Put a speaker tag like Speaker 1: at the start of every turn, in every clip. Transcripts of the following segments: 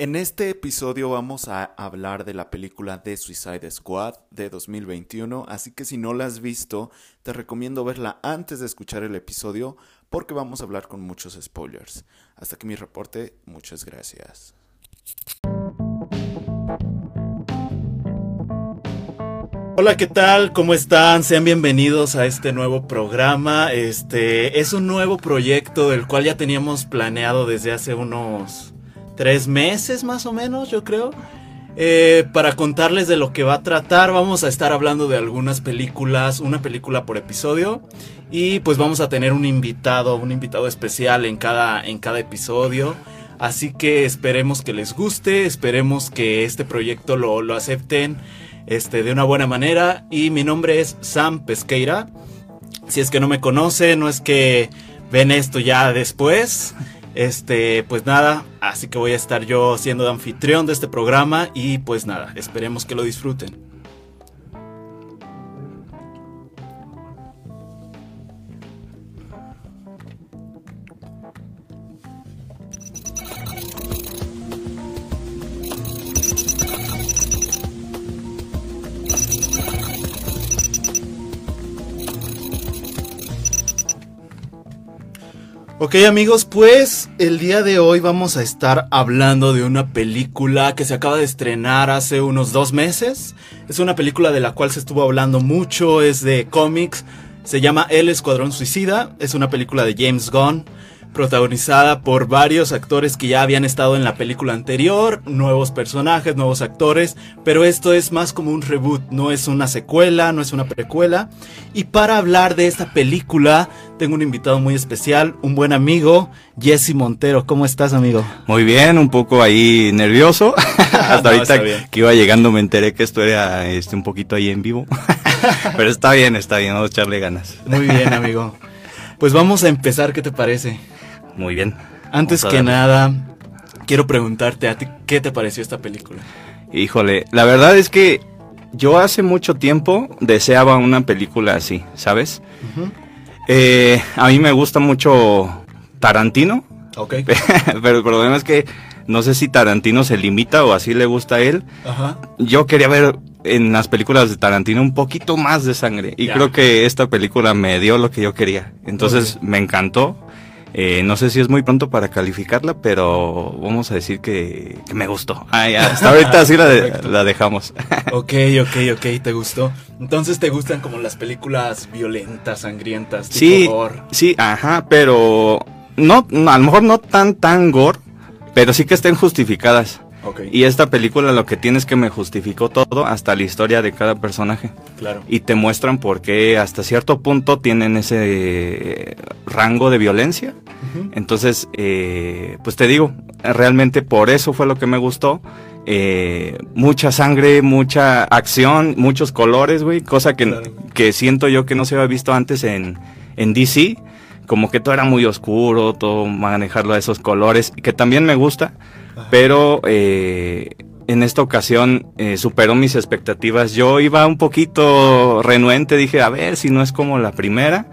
Speaker 1: En este episodio vamos a hablar de la película The Suicide Squad de 2021, así que si no la has visto, te recomiendo verla antes de escuchar el episodio porque vamos a hablar con muchos spoilers. Hasta aquí mi reporte, muchas gracias. Hola, ¿qué tal? ¿Cómo están? Sean bienvenidos a este nuevo programa. Este es un nuevo proyecto del cual ya teníamos planeado desde hace unos tres meses más o menos, yo creo. Eh, para contarles de lo que va a tratar, vamos a estar hablando de algunas películas, una película por episodio. Y pues vamos a tener un invitado, un invitado especial en cada, en cada episodio. Así que esperemos que les guste, esperemos que este proyecto lo, lo acepten este, de una buena manera. Y mi nombre es Sam Pesqueira. Si es que no me conocen, no es que ven esto ya después. Este, pues nada, así que voy a estar yo siendo anfitrión de este programa y pues nada, esperemos que lo disfruten. Ok amigos, pues el día de hoy vamos a estar hablando de una película que se acaba de estrenar hace unos dos meses. Es una película de la cual se estuvo hablando mucho, es de cómics, se llama El Escuadrón Suicida, es una película de James Gunn protagonizada por varios actores que ya habían estado en la película anterior, nuevos personajes, nuevos actores, pero esto es más como un reboot, no es una secuela, no es una precuela. Y para hablar de esta película, tengo un invitado muy especial, un buen amigo, Jesse Montero. ¿Cómo estás, amigo?
Speaker 2: Muy bien, un poco ahí nervioso. Hasta ahorita que iba llegando me enteré que esto era este, un poquito ahí en vivo. pero está bien, está bien, vamos a echarle ganas.
Speaker 1: Muy bien, amigo. Pues vamos a empezar, ¿qué te parece?
Speaker 2: Muy bien.
Speaker 1: Antes que nada, quiero preguntarte a ti, ¿qué te pareció esta película?
Speaker 2: Híjole, la verdad es que yo hace mucho tiempo deseaba una película así, ¿sabes? Eh, a mí me gusta mucho Tarantino.
Speaker 1: Ok.
Speaker 2: Pero el problema es que no sé si Tarantino se limita o así le gusta a él. Ajá. Yo quería ver en las películas de Tarantino un poquito más de sangre. Y creo que esta película me dio lo que yo quería. Entonces me encantó. Eh, no sé si es muy pronto para calificarla, pero vamos a decir que, me gustó. hasta ahorita sí la, dejamos.
Speaker 1: ok, ok, ok, te gustó. Entonces te gustan como las películas violentas, sangrientas, tipo
Speaker 2: sí, Sí, ajá, pero no, a lo mejor no tan, tan gore, pero sí que estén justificadas. Y esta película lo que tiene es que me justificó todo, hasta la historia de cada personaje.
Speaker 1: Claro.
Speaker 2: Y te muestran por qué hasta cierto punto tienen ese rango de violencia. Entonces, eh, pues te digo, realmente por eso fue lo que me gustó. Eh, mucha sangre, mucha acción, muchos colores, güey, cosa que, que siento yo que no se había visto antes en, en DC como que todo era muy oscuro, todo manejarlo a esos colores, que también me gusta, pero eh, en esta ocasión eh, superó mis expectativas. Yo iba un poquito renuente, dije, a ver si no es como la primera.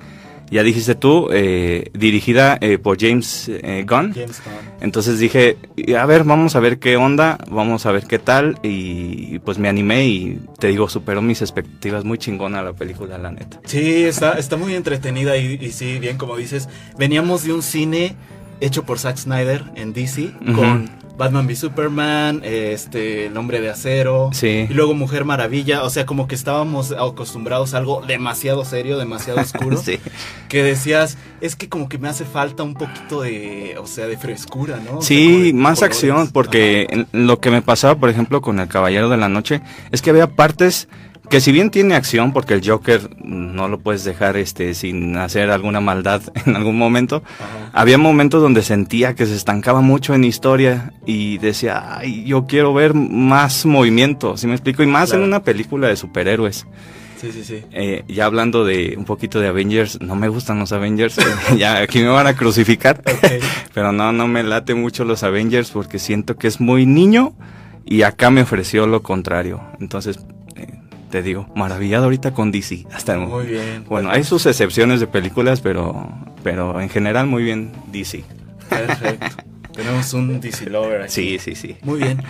Speaker 2: Ya dijiste tú, eh, dirigida por James Gunn. James Gunn. Entonces dije, a ver, vamos a ver qué onda, vamos a ver qué tal. Y pues me animé y te digo, superó mis expectativas. Muy chingona la película, la neta.
Speaker 1: Sí, está, está muy entretenida y, y sí, bien como dices, veníamos de un cine hecho por Zack Snyder en DC con Batman v Superman, este, El Hombre de Acero,
Speaker 2: y
Speaker 1: luego Mujer Maravilla, o sea, como que estábamos acostumbrados a algo demasiado serio, demasiado oscuro, que decías, es que como que me hace falta un poquito de, o sea, de frescura, ¿no?
Speaker 2: sí, más acción, porque lo que me pasaba, por ejemplo, con El Caballero de la Noche, es que había partes que si bien tiene acción, porque el Joker no lo puedes dejar este sin hacer alguna maldad en algún momento, había momentos donde sentía que se estancaba mucho en historia y decía, ay, yo quiero ver más movimiento, ¿sí me explico? Y más en una película de superhéroes.
Speaker 1: Sí, sí, sí.
Speaker 2: Eh, ya hablando de un poquito de Avengers, no me gustan los Avengers. ya aquí me van a crucificar. Pero no, no me late mucho los Avengers porque siento que es muy niño y acá me ofreció lo contrario. Entonces, te digo, maravillado ahorita con DC. Hasta
Speaker 1: muy bien.
Speaker 2: Bueno, hay sus excepciones de películas, pero, pero en general muy bien DC.
Speaker 1: Perfecto. Tenemos un DC lover aquí.
Speaker 2: Sí, sí, sí.
Speaker 1: Muy bien.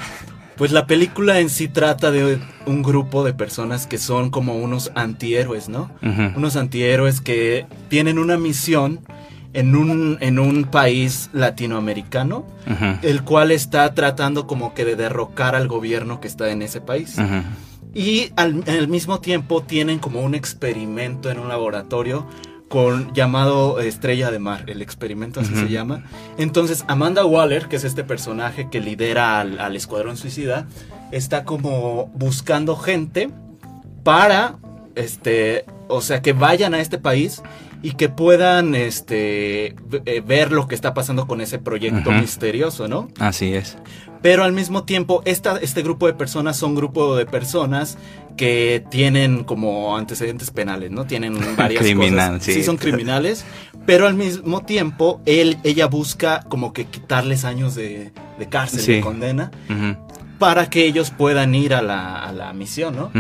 Speaker 1: Pues la película en sí trata de un grupo de personas que son como unos antihéroes, ¿no? Unos antihéroes que tienen una misión en un, en un país latinoamericano, el cual está tratando como que de derrocar al gobierno que está en ese país. Y al, al mismo tiempo tienen como un experimento en un laboratorio con llamado Estrella de Mar, el experimento así se llama. Entonces Amanda Waller, que es este personaje que lidera al, Escuadrón Suicida, está como buscando gente para, este, o sea, que vayan a este país y que puedan este eh, ver lo que está pasando con ese proyecto misterioso, ¿no?
Speaker 2: Así es.
Speaker 1: Pero al mismo tiempo, esta, este grupo de personas son grupo de personas que tienen como antecedentes penales, ¿no? Tienen varias cosas. Sí. son criminales, pero al mismo tiempo él, ella busca como que quitarles años de, cárcel, de condena, para que ellos puedan ir a la, misión, ¿no?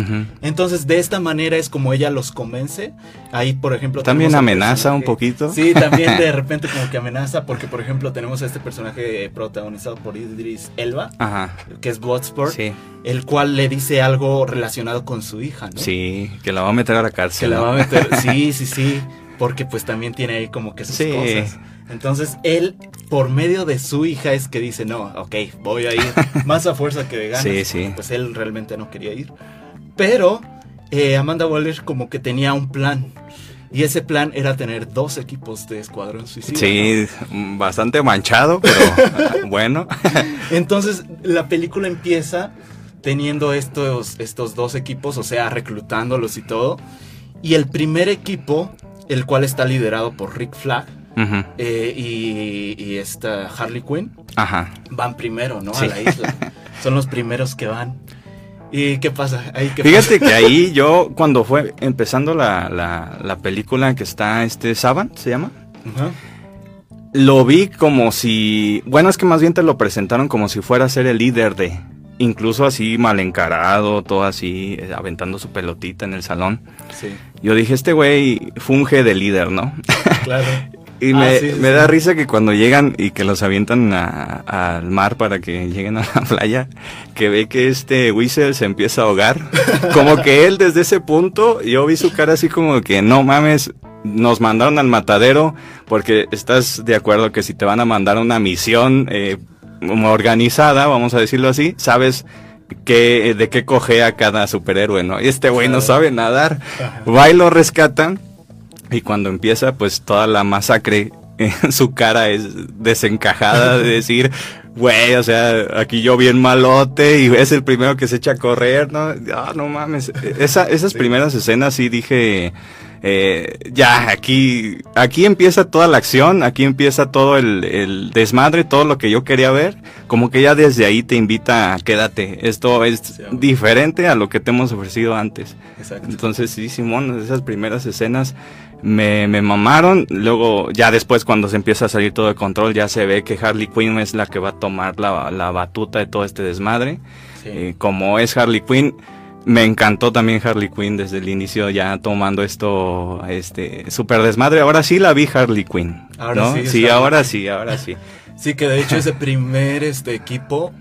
Speaker 1: Entonces, de esta manera es como ella los convence. Ahí, por ejemplo...
Speaker 2: También amenaza un poquito.
Speaker 1: Sí, también de repente como que amenaza, porque, por ejemplo, tenemos a este personaje protagonizado por Idris Elba, que es Bloodsport, el cual le dice algo relacionado con su hija, ¿no?
Speaker 2: Sí, que la va a meter a la cárcel.
Speaker 1: Que la va a meter, sí, sí, sí, porque pues también tiene ahí como que sus cosas. Entonces él, por medio de su hija, es que dice, no, ok, voy a ir más a fuerza que de ganas.
Speaker 2: Sí, sí.
Speaker 1: Pues él realmente no quería ir. Pero eh, Amanda Waller como que tenía un plan. Y ese plan era tener dos equipos de Escuadrón Suicida.
Speaker 2: Sí, bastante manchado, pero bueno.
Speaker 1: Entonces la película empieza teniendo estos, estos dos equipos, o sea, reclutándolos y todo. Y el primer equipo, el cual está liderado por Rick Flag, eh, y, esta Harley Quinn van primero, ¿no? A la isla. Son los primeros que van. ¿Y qué pasa?
Speaker 2: Fíjate que ahí yo, cuando fue empezando la, la, película que está este Saban, ¿se llama? Lo vi como si. Bueno, es que más bien te lo presentaron como si fuera a ser el líder de. Incluso así mal encarado, todo así, eh, aventando su pelotita en el salón. Yo dije, este güey funge de líder, ¿no? Claro. Y ah, me, da risa que cuando llegan y que los avientan al mar para que lleguen a la playa, que ve que este Whistle se empieza a ahogar. Como que él desde ese punto, yo vi su cara así como que no mames, nos mandaron al matadero porque estás de acuerdo que si te van a mandar una misión eh, organizada, vamos a decirlo así, sabes que, de qué coge a cada superhéroe, ¿no? Y este güey no sabe nadar. Va y lo rescatan y cuando empieza, pues toda la masacre en su cara es desencajada de decir, güey, o sea, aquí yo bien malote y es el primero que se echa a correr, ¿no? Ah, no mames. Esa, esas primeras escenas sí dije, eh, ya, aquí, aquí empieza toda la acción, aquí empieza todo el, desmadre, todo lo que yo quería ver, como que ya desde ahí te invita a quédate, esto es diferente a lo que te hemos ofrecido antes. Entonces, sí, Simón, esas primeras escenas me, me mamaron, luego ya después cuando se empieza a salir todo de control, ya se ve que Harley Quinn es la que va a tomar la, la batuta de todo este desmadre. Eh, como es Harley Quinn, me encantó también Harley Quinn desde el inicio ya tomando esto, este, super desmadre. Ahora sí la vi Harley Quinn. Ahora sí. Sí, ahora sí, ahora sí.
Speaker 1: Sí, que de hecho ese primer este equipo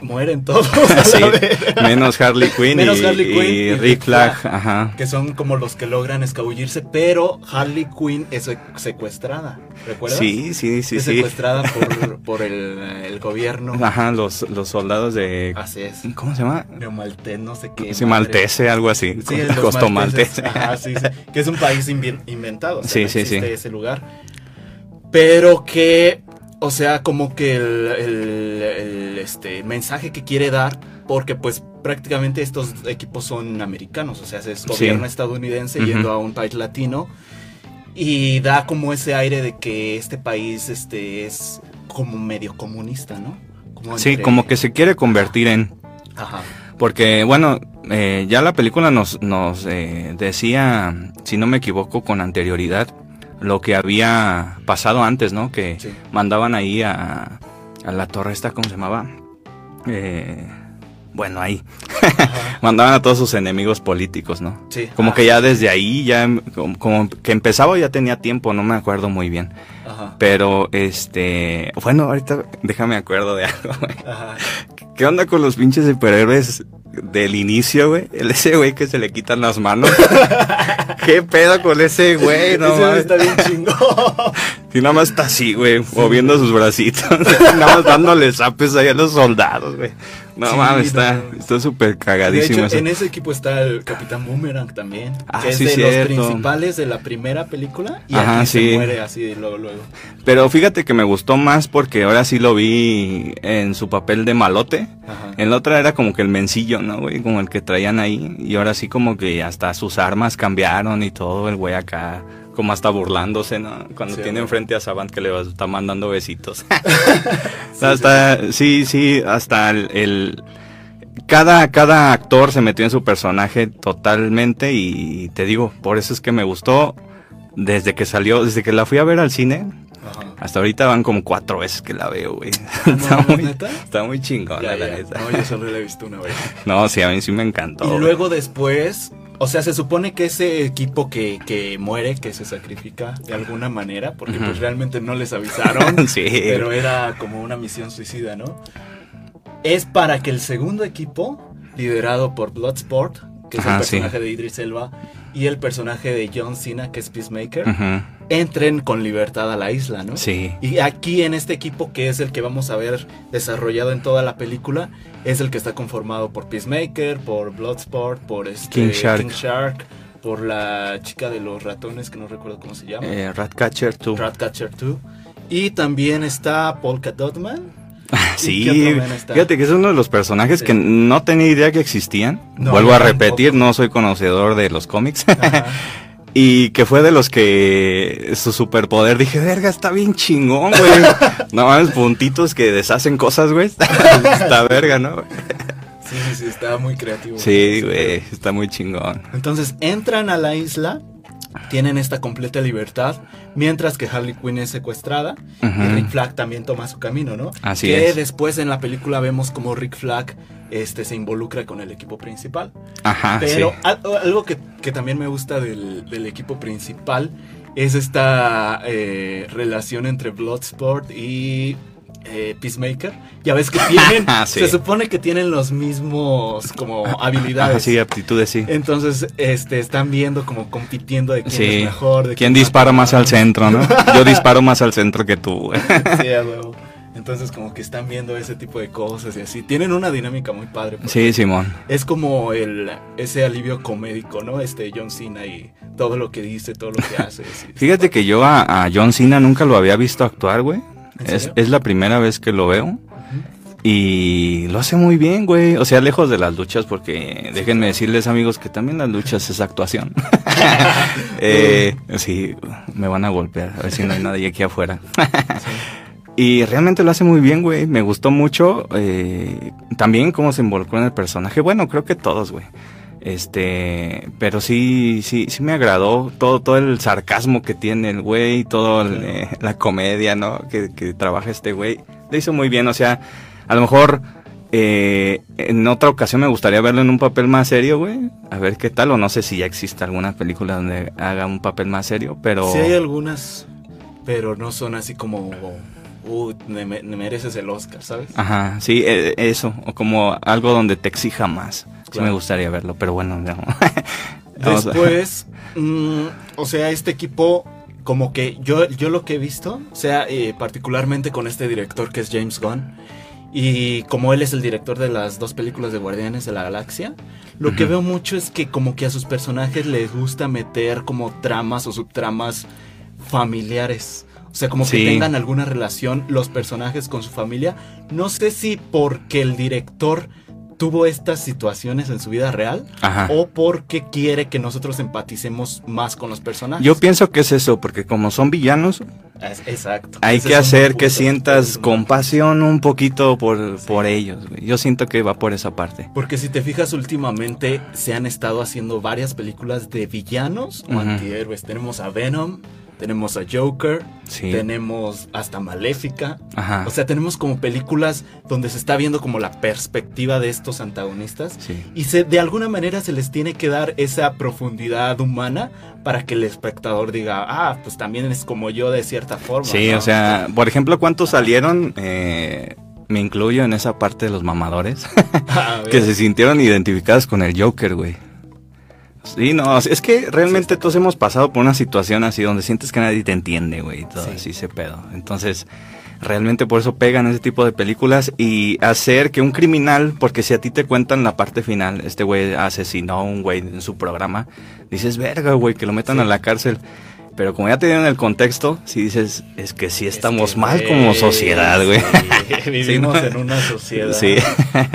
Speaker 1: mueren todos.
Speaker 2: menos Harley Quinn y, Rick Flag, ajá.
Speaker 1: que son como los que logran escabullirse, pero Harley Quinn es secuestrada, ¿recuerdas?
Speaker 2: Sí, sí, sí,
Speaker 1: es secuestrada por, el, gobierno.
Speaker 2: Ajá, los, los soldados de...
Speaker 1: Así es.
Speaker 2: ¿Cómo se llama?
Speaker 1: Neomaltés, no sé qué.
Speaker 2: Sí, maltese, algo así. Sí, Costo maltese.
Speaker 1: Ajá, sí, sí, que es un país inventado.
Speaker 2: sí, sí, sí.
Speaker 1: ese lugar. Pero que o sea, como que el, este, mensaje que quiere dar, porque pues prácticamente estos equipos son americanos, o sea, es gobierno estadounidense yendo a un país latino y da como ese aire de que este país este, es como medio comunista, ¿no?
Speaker 2: sí, como que se quiere convertir en... Ajá. Porque, bueno, eh, ya la película nos, nos eh, decía, si no me equivoco, con anterioridad, lo que había pasado antes, ¿no? Que
Speaker 1: Sí.
Speaker 2: mandaban ahí a, a la torre esta, ¿cómo se llamaba? Eh, bueno, ahí. mandaban a todos sus enemigos políticos, ¿no?
Speaker 1: Sí.
Speaker 2: Como que ya desde ahí, ya como, como que empezaba ya tenía tiempo, no me acuerdo muy bien.
Speaker 1: Ajá.
Speaker 2: Pero, este, bueno, ahorita déjame acuerdo de algo, güey.
Speaker 1: Ajá.
Speaker 2: ¿Qué onda con los pinches superhéroes del inicio, güey? Ese güey que se le quitan las manos. ¿Qué pedo con ese güey? No
Speaker 1: Ese está bien chingón.
Speaker 2: Y nada más está así, güey, moviendo sus bracitos. nada más dándole zapes ahí a los soldados, güey. No
Speaker 1: Sí,
Speaker 2: mames, está
Speaker 1: no.
Speaker 2: está súper
Speaker 1: De
Speaker 2: cagadísimo
Speaker 1: hecho,
Speaker 2: eso.
Speaker 1: en ese equipo está el Capitán Boomerang también.
Speaker 2: Ah,
Speaker 1: que es de
Speaker 2: cierto.
Speaker 1: los principales de la primera película. Y
Speaker 2: Ajá,
Speaker 1: aquí
Speaker 2: sí.
Speaker 1: se muere así de luego, luego.
Speaker 2: Pero fíjate que me gustó más porque ahora sí lo vi en su papel de malote.
Speaker 1: Ajá.
Speaker 2: En la otra era como que el mencillo, ¿no, güey? Como el que traían ahí. Y ahora sí como que hasta sus armas cambiaron y todo. El güey acá como hasta burlándose, ¿no? Cuando
Speaker 1: Sí,
Speaker 2: tiene enfrente a Savant que le va- está mandando besitos. hasta, sí, sí, hasta el... el- cada, cada actor se metió en su personaje totalmente y te digo, por eso es que me gustó desde que salió, desde que la fui a ver al cine.
Speaker 1: Ajá.
Speaker 2: Hasta ahorita van como cuatro veces que la veo, güey.
Speaker 1: Ah, ¿no,
Speaker 2: está, muy,
Speaker 1: neta?
Speaker 2: está muy chingona,
Speaker 1: Ya,
Speaker 2: la
Speaker 1: ya.
Speaker 2: neta.
Speaker 1: No, yo solo la he visto una vez.
Speaker 2: No, sí, a mí sí me encantó.
Speaker 1: Y
Speaker 2: güey.
Speaker 1: luego después, o sea, se supone que ese equipo que, que muere, que se sacrifica de alguna manera, porque pues realmente no les avisaron,
Speaker 2: Sí.
Speaker 1: pero era como una misión suicida, ¿no? Es para que el segundo equipo, liderado por Bloodsport, que es
Speaker 2: Ajá,
Speaker 1: el
Speaker 2: sí.
Speaker 1: personaje de Idris Elba, y el personaje de John Cena, que es Peacemaker, entren con libertad a la isla, ¿no?
Speaker 2: Sí.
Speaker 1: Y aquí en este equipo, que es el que vamos a ver desarrollado en toda la película, es el que está conformado por Peacemaker, por Bloodsport, por este
Speaker 2: King Shark.
Speaker 1: Shark, por la chica de los ratones, que no recuerdo cómo se llama,
Speaker 2: Eh, Ratcatcher, tú.
Speaker 1: Ratcatcher 2. Y también está Polka Dotman.
Speaker 2: Sí, fíjate que es uno de los personajes
Speaker 1: Sí.
Speaker 2: que no tenía idea que existían.
Speaker 1: No,
Speaker 2: Vuelvo a repetir,
Speaker 1: tampoco.
Speaker 2: no soy conocedor de los cómics. Y que fue de los que su superpoder dije, verga, está bien chingón, güey. no mames, puntitos que deshacen cosas, güey. está verga, ¿no?
Speaker 1: Sí, sí, sí, está muy creativo.
Speaker 2: Sí, güey, está muy chingón.
Speaker 1: Entonces entran a la isla, tienen esta completa libertad, mientras que Harley Quinn es secuestrada y. Rick Flag también toma su camino, ¿no?
Speaker 2: Así
Speaker 1: que
Speaker 2: es.
Speaker 1: después en la película vemos como Rick Flag este, se involucra con el equipo principal.
Speaker 2: Ajá,
Speaker 1: Pero
Speaker 2: sí.
Speaker 1: algo que, que también me gusta del, del equipo principal es esta eh, relación entre Bloodsport y eh, Peacemaker. Ya ves que tienen,
Speaker 2: Sí.
Speaker 1: se supone que tienen los mismos como habilidades.
Speaker 2: Ajá, sí, aptitudes, sí.
Speaker 1: Entonces, este, están viendo como compitiendo de quién
Speaker 2: Sí.
Speaker 1: es mejor. De
Speaker 2: ¿Quién dispara más al centro, no? Yo disparo más al centro que tú, güey.
Speaker 1: Sí, a huevo. Entonces, como que están viendo ese tipo de cosas y así. Tienen una dinámica muy padre.
Speaker 2: Sí, Simón.
Speaker 1: Es como el ese alivio comédico, ¿no? Este John Cena y todo lo que dice, todo lo que hace.
Speaker 2: Fíjate que yo a, a John Cena nunca lo había visto actuar, güey.
Speaker 1: ¿En
Speaker 2: Es, es la primera vez que lo veo. Y lo hace muy bien, güey. O sea, lejos de las luchas, porque déjenme decirles, amigos, que también las luchas es actuación. eh, sí, me van a golpear, a ver si no hay nadie aquí afuera. Y realmente lo hace muy bien, güey. Me gustó mucho. eh, también cómo se involucró en el personaje. Bueno, creo que todos, güey. Este, pero sí, sí, sí me agradó todo, todo el sarcasmo que tiene el güey, toda la comedia, ¿no? Que, que trabaja este güey. Le hizo muy bien, o sea, a lo mejor eh, en otra ocasión me gustaría verlo en un papel más serio, güey. A ver qué tal, o no sé si ya existe alguna película donde haga un papel más serio, pero...
Speaker 1: Sí hay algunas, pero no son así como, uh, me, me- me mereces el Oscar, ¿sabes?
Speaker 2: Ajá, sí, eh, eso, o como algo donde te exija más. Sí me gustaría verlo, pero bueno, no.
Speaker 1: Después, mm, o sea, este equipo, como que yo, yo lo que he visto, o sea, eh, particularmente con este director que es James Gunn, y como él es el director de las dos películas de Guardianes de la Galaxia, lo que veo mucho es que como que a sus personajes les gusta meter como tramas o subtramas familiares. O sea, como que
Speaker 2: Sí.
Speaker 1: tengan alguna relación los personajes con su familia. No sé si porque el director tuvo estas situaciones en su vida real
Speaker 2: Ajá.
Speaker 1: o porque quiere que nosotros empaticemos más con los personajes.
Speaker 2: Yo pienso que es eso, porque como son villanos,
Speaker 1: Es- Exacto.
Speaker 2: hay
Speaker 1: Ese
Speaker 2: que hacer que sientas
Speaker 1: un-
Speaker 2: compasión un poquito por, por ellos. Yo siento que va por esa parte.
Speaker 1: Porque si te fijas últimamente se han estado haciendo varias películas de villanos o
Speaker 2: Ujú.
Speaker 1: antihéroes. Tenemos a Venom, tenemos a Joker,
Speaker 2: Sí.
Speaker 1: tenemos hasta Maléfica.
Speaker 2: Ajá.
Speaker 1: O sea, tenemos como películas donde se está viendo como la perspectiva de estos antagonistas.
Speaker 2: sí.
Speaker 1: Y se, de alguna manera se les tiene que dar esa profundidad humana para que el espectador diga, ah, pues también es como yo de cierta forma.
Speaker 2: Sí,
Speaker 1: ¿no?
Speaker 2: o sea, por ejemplo, ¿cuántos salieron? Eh, me incluyo en esa parte de los mamadores que se sintieron identificados con el Joker, güey. Sí, no, es que realmente todos hemos pasado por una situación así donde sientes que nadie te entiende, güey, y todo
Speaker 1: Sí.
Speaker 2: así ese pedo. Entonces, realmente por eso pegan ese tipo de películas y hacer que un criminal, porque si a ti te cuentan la parte final, este güey asesinó a un güey en su programa, dices, verga, güey, que lo metan
Speaker 1: Sí.
Speaker 2: a la cárcel. Pero como ya te dieron el contexto, si dices, es que sí
Speaker 1: Es
Speaker 2: estamos
Speaker 1: que,
Speaker 2: mal como sociedad, güey.
Speaker 1: sí, vivimos en una sociedad.
Speaker 2: Sí.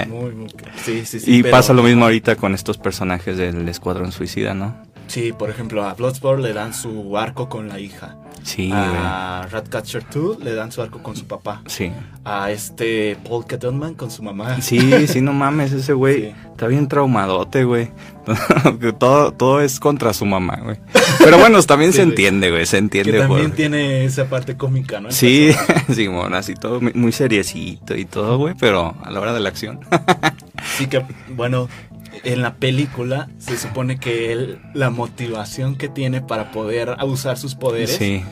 Speaker 1: Muy, muy- sí, sí, sí,
Speaker 2: y
Speaker 1: pero-
Speaker 2: pasa lo mismo ahorita con estos personajes del Escuadrón Suicida, ¿no?
Speaker 1: Sí, por ejemplo, a Bloodsport le dan su arco con la hija.
Speaker 2: Sí,
Speaker 1: a Ratcatcher 2 le dan su arco con su papá.
Speaker 2: Sí.
Speaker 1: A este Paul Kettleman con su mamá.
Speaker 2: Sí, sí, no mames, ese güey
Speaker 1: Sí.
Speaker 2: está bien traumadote, güey. Que todo, todo es contra su mamá, güey. Pero bueno, también
Speaker 1: Sí,
Speaker 2: se entiende, güey, se
Speaker 1: Que
Speaker 2: entiende.
Speaker 1: también
Speaker 2: por-
Speaker 1: tiene esa parte cómica, ¿no? El
Speaker 2: Sí. Simón, así todo muy- muy seriecito y todo, güey, pero a la hora de la acción.
Speaker 1: Sí que, bueno, en la película se supone que él, la motivación que tiene para poder usar sus poderes
Speaker 2: Sí,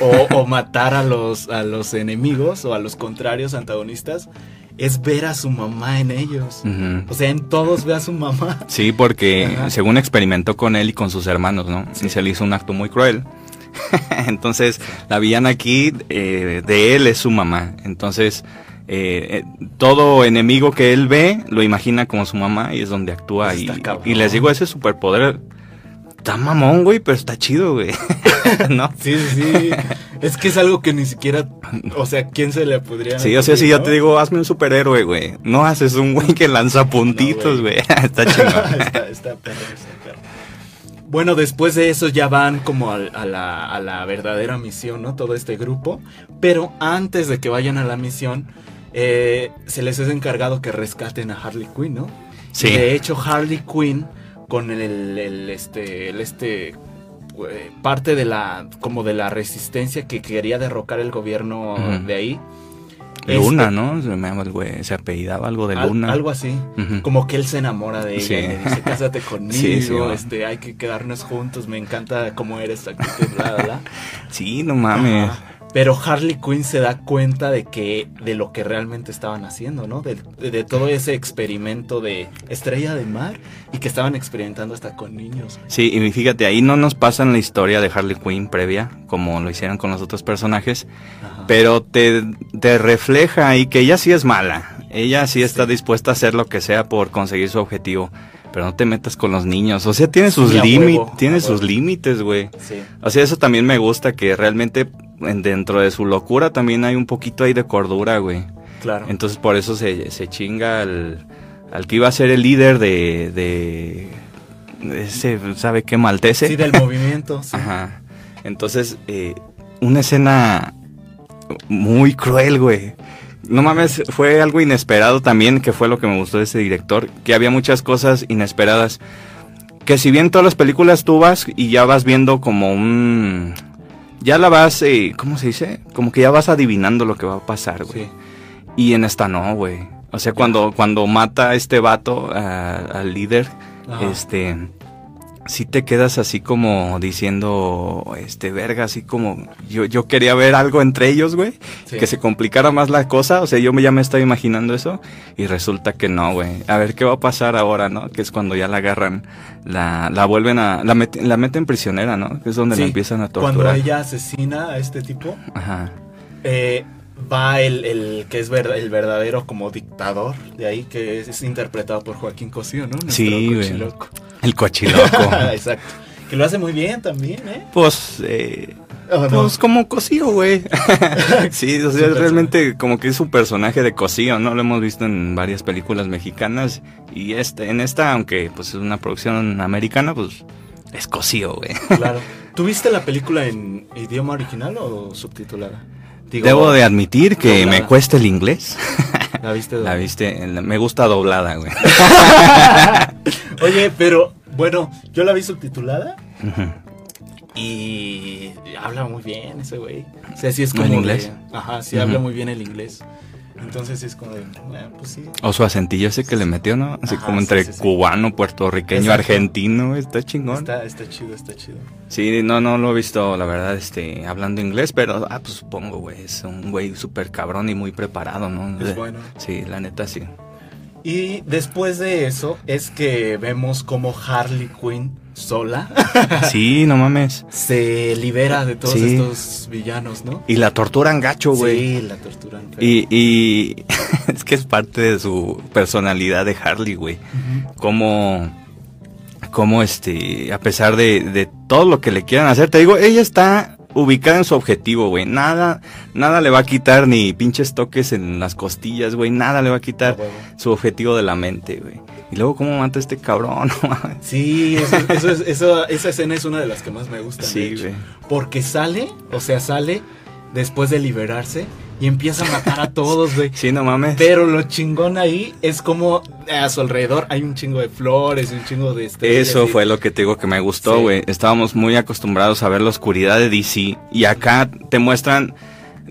Speaker 1: o, o matar a los, a los enemigos o a los contrarios antagonistas es ver a su mamá en ellos. O sea, en todos ve a su mamá.
Speaker 2: Sí, porque
Speaker 1: Ajá.
Speaker 2: según experimentó con él y con sus hermanos, ¿no? Y se le hizo un acto muy cruel. Entonces, la villana aquí eh, de él es su mamá. Entonces, eh, eh, todo enemigo que él ve lo imagina como su mamá y es donde actúa. Y, les digo, ese superpoder está mamón, güey, pero está chido, güey. ¿No?
Speaker 1: Sí, sí, sí. Es que es algo que ni siquiera. O sea, ¿quién se le podría.?
Speaker 2: Sí, o sea, si yo te digo, hazme un superhéroe, güey. No haces un güey que lanza puntitos,
Speaker 1: No,
Speaker 2: güey. está chido.
Speaker 1: está, está perro, está perro. Bueno, después de eso ya van como a, la, a la verdadera misión, ¿no? Todo este grupo. Pero antes de que vayan a la misión, eh, se les es encargado que rescaten a Harley Quinn, ¿no?
Speaker 2: Sí.
Speaker 1: De hecho, Harley Quinn, con el, este, el este, eh, parte de la, como de la resistencia que quería derrocar el gobierno de ahí.
Speaker 2: Luna,
Speaker 1: este,
Speaker 2: ¿no? Se me llama el güey. Se apellidaba algo de
Speaker 1: al-
Speaker 2: Luna.
Speaker 1: algo así. Como que él se enamora de ella
Speaker 2: Sí.
Speaker 1: y le dice, cásate conmigo,
Speaker 2: Sí, sí,
Speaker 1: este, hay que quedarnos juntos, me encanta cómo eres, actitud, bla, bla, bla.
Speaker 2: Sí, no mames.
Speaker 1: Ajá. Pero Harley Quinn se da cuenta de que de lo que realmente estaban haciendo, ¿no? De, de todo ese experimento de estrella de mar y que estaban experimentando hasta con niños.
Speaker 2: Sí, y fíjate, ahí no nos pasan la historia de Harley Quinn previa, como lo hicieron con los otros personajes,
Speaker 1: Ajá.
Speaker 2: pero te, te refleja ahí que ella sí es mala. Ella sí está
Speaker 1: Sí.
Speaker 2: dispuesta a hacer lo que sea por conseguir su objetivo. Pero no te metas con los niños. O sea, tiene sus
Speaker 1: Sí,
Speaker 2: límites, tiene sus límites, güey.
Speaker 1: Sí.
Speaker 2: O sea, eso también me gusta, que realmente en- dentro de su locura también hay un poquito ahí de cordura, güey.
Speaker 1: Claro.
Speaker 2: Entonces por eso se, se chinga al, al que iba a ser el líder de, de, de ese, ¿sabe qué? Maltese.
Speaker 1: Sí, del movimiento. sí.
Speaker 2: Ajá. Entonces, eh, una escena muy cruel, güey. No mames, fue algo inesperado también, que fue lo que me gustó de ese director, que había muchas cosas inesperadas. Que si bien todas las películas tú vas y ya vas viendo como un... Ya la vas, eh, ¿cómo se dice? Como que ya vas adivinando lo que va a pasar, güey.
Speaker 1: Sí.
Speaker 2: Y en esta no, güey. O sea, cuando, cuando mata a este vato, a- al líder,
Speaker 1: Ajá.
Speaker 2: este, sí te quedas así como diciendo, este, verga, así como, yo, yo quería ver algo entre ellos, güey,
Speaker 1: Sí.
Speaker 2: que se complicara más la cosa, o sea, yo ya me estaba imaginando eso, y resulta que no, güey, a ver qué va a pasar ahora, ¿no? Que es cuando ya la agarran, la, la vuelven a, la, met- la meten prisionera, ¿no? Que es donde
Speaker 1: Sí,
Speaker 2: la empiezan a
Speaker 1: Cuando
Speaker 2: torturar.
Speaker 1: ella asesina a este tipo,
Speaker 2: Ajá.
Speaker 1: eh, va el, el que es ver- el verdadero como dictador de ahí, que es, es interpretado por Joaquín Cosío, ¿no? Nuestro
Speaker 2: Sí, güey. El cochiloco.
Speaker 1: Exacto. Que lo hace muy bien también, ¿eh?
Speaker 2: pues, eh. Pues como Cosío, güey. sí, o sea,
Speaker 1: Su
Speaker 2: realmente como que es un personaje de Cosío, ¿no? Lo hemos visto en varias películas mexicanas. Y este, en esta, aunque pues es una producción americana, pues es Cosío, güey.
Speaker 1: Claro. ¿Tuviste la película en idioma original o subtitulada? Digo,
Speaker 2: Debo de admitir que me cuesta el inglés.
Speaker 1: ¿La viste?
Speaker 2: La
Speaker 1: doblada?
Speaker 2: la- me gusta doblada, güey.
Speaker 1: Oye, pero bueno, yo la vi subtitulada y habla muy bien ese güey. O sea, sí es
Speaker 2: ¿En
Speaker 1: como de-
Speaker 2: inglés?
Speaker 1: ajá, sí habla muy bien el inglés. Entonces es como de, bueno, pues sí.
Speaker 2: O su acentillo ese que le metió, ¿no? Así
Speaker 1: Ajá,
Speaker 2: como
Speaker 1: sí,
Speaker 2: entre
Speaker 1: sí, sí.
Speaker 2: cubano, puertorriqueño,
Speaker 1: Exacto.
Speaker 2: argentino, está chingón.
Speaker 1: Está, está chido, está chido.
Speaker 2: Sí, no, no lo he visto, la verdad, este, hablando inglés, pero, ah, pues supongo, güey, es un güey súper cabrón y muy preparado, ¿no?
Speaker 1: Es bueno.
Speaker 2: Sí, la neta, sí.
Speaker 1: Y después de eso es que vemos como Harley Quinn sola
Speaker 2: Sí, no mames.
Speaker 1: se libera de todos
Speaker 2: Sí.
Speaker 1: estos villanos, ¿no?
Speaker 2: Y la torturan gacho, güey.
Speaker 1: Sí, la torturan. feo.
Speaker 2: Y, y es que es parte de su personalidad de Harley, güey. Como, como este, a pesar de, de todo lo que le quieran hacer, te digo, ella está ubicada en su objetivo, güey. Nada, nada le va a quitar ni pinches toques en las costillas, güey. Nada le va a quitar
Speaker 1: A huevo.
Speaker 2: su objetivo de la mente, güey. Y luego, ¿cómo mata a este cabrón?
Speaker 1: Sí, eso, eso es- eso- esa escena es una de las que más me gustan. de
Speaker 2: sí, güey.
Speaker 1: Porque sale, o sea, sale después de liberarse y empieza a matar a todos, güey.
Speaker 2: Sí, no mames.
Speaker 1: Pero lo chingón ahí es como a su alrededor hay un chingo de flores y un chingo de estrellas.
Speaker 2: Eso fue lo que te digo que me gustó,
Speaker 1: Sí.
Speaker 2: güey. Estábamos muy acostumbrados a ver la oscuridad de DC y acá te muestran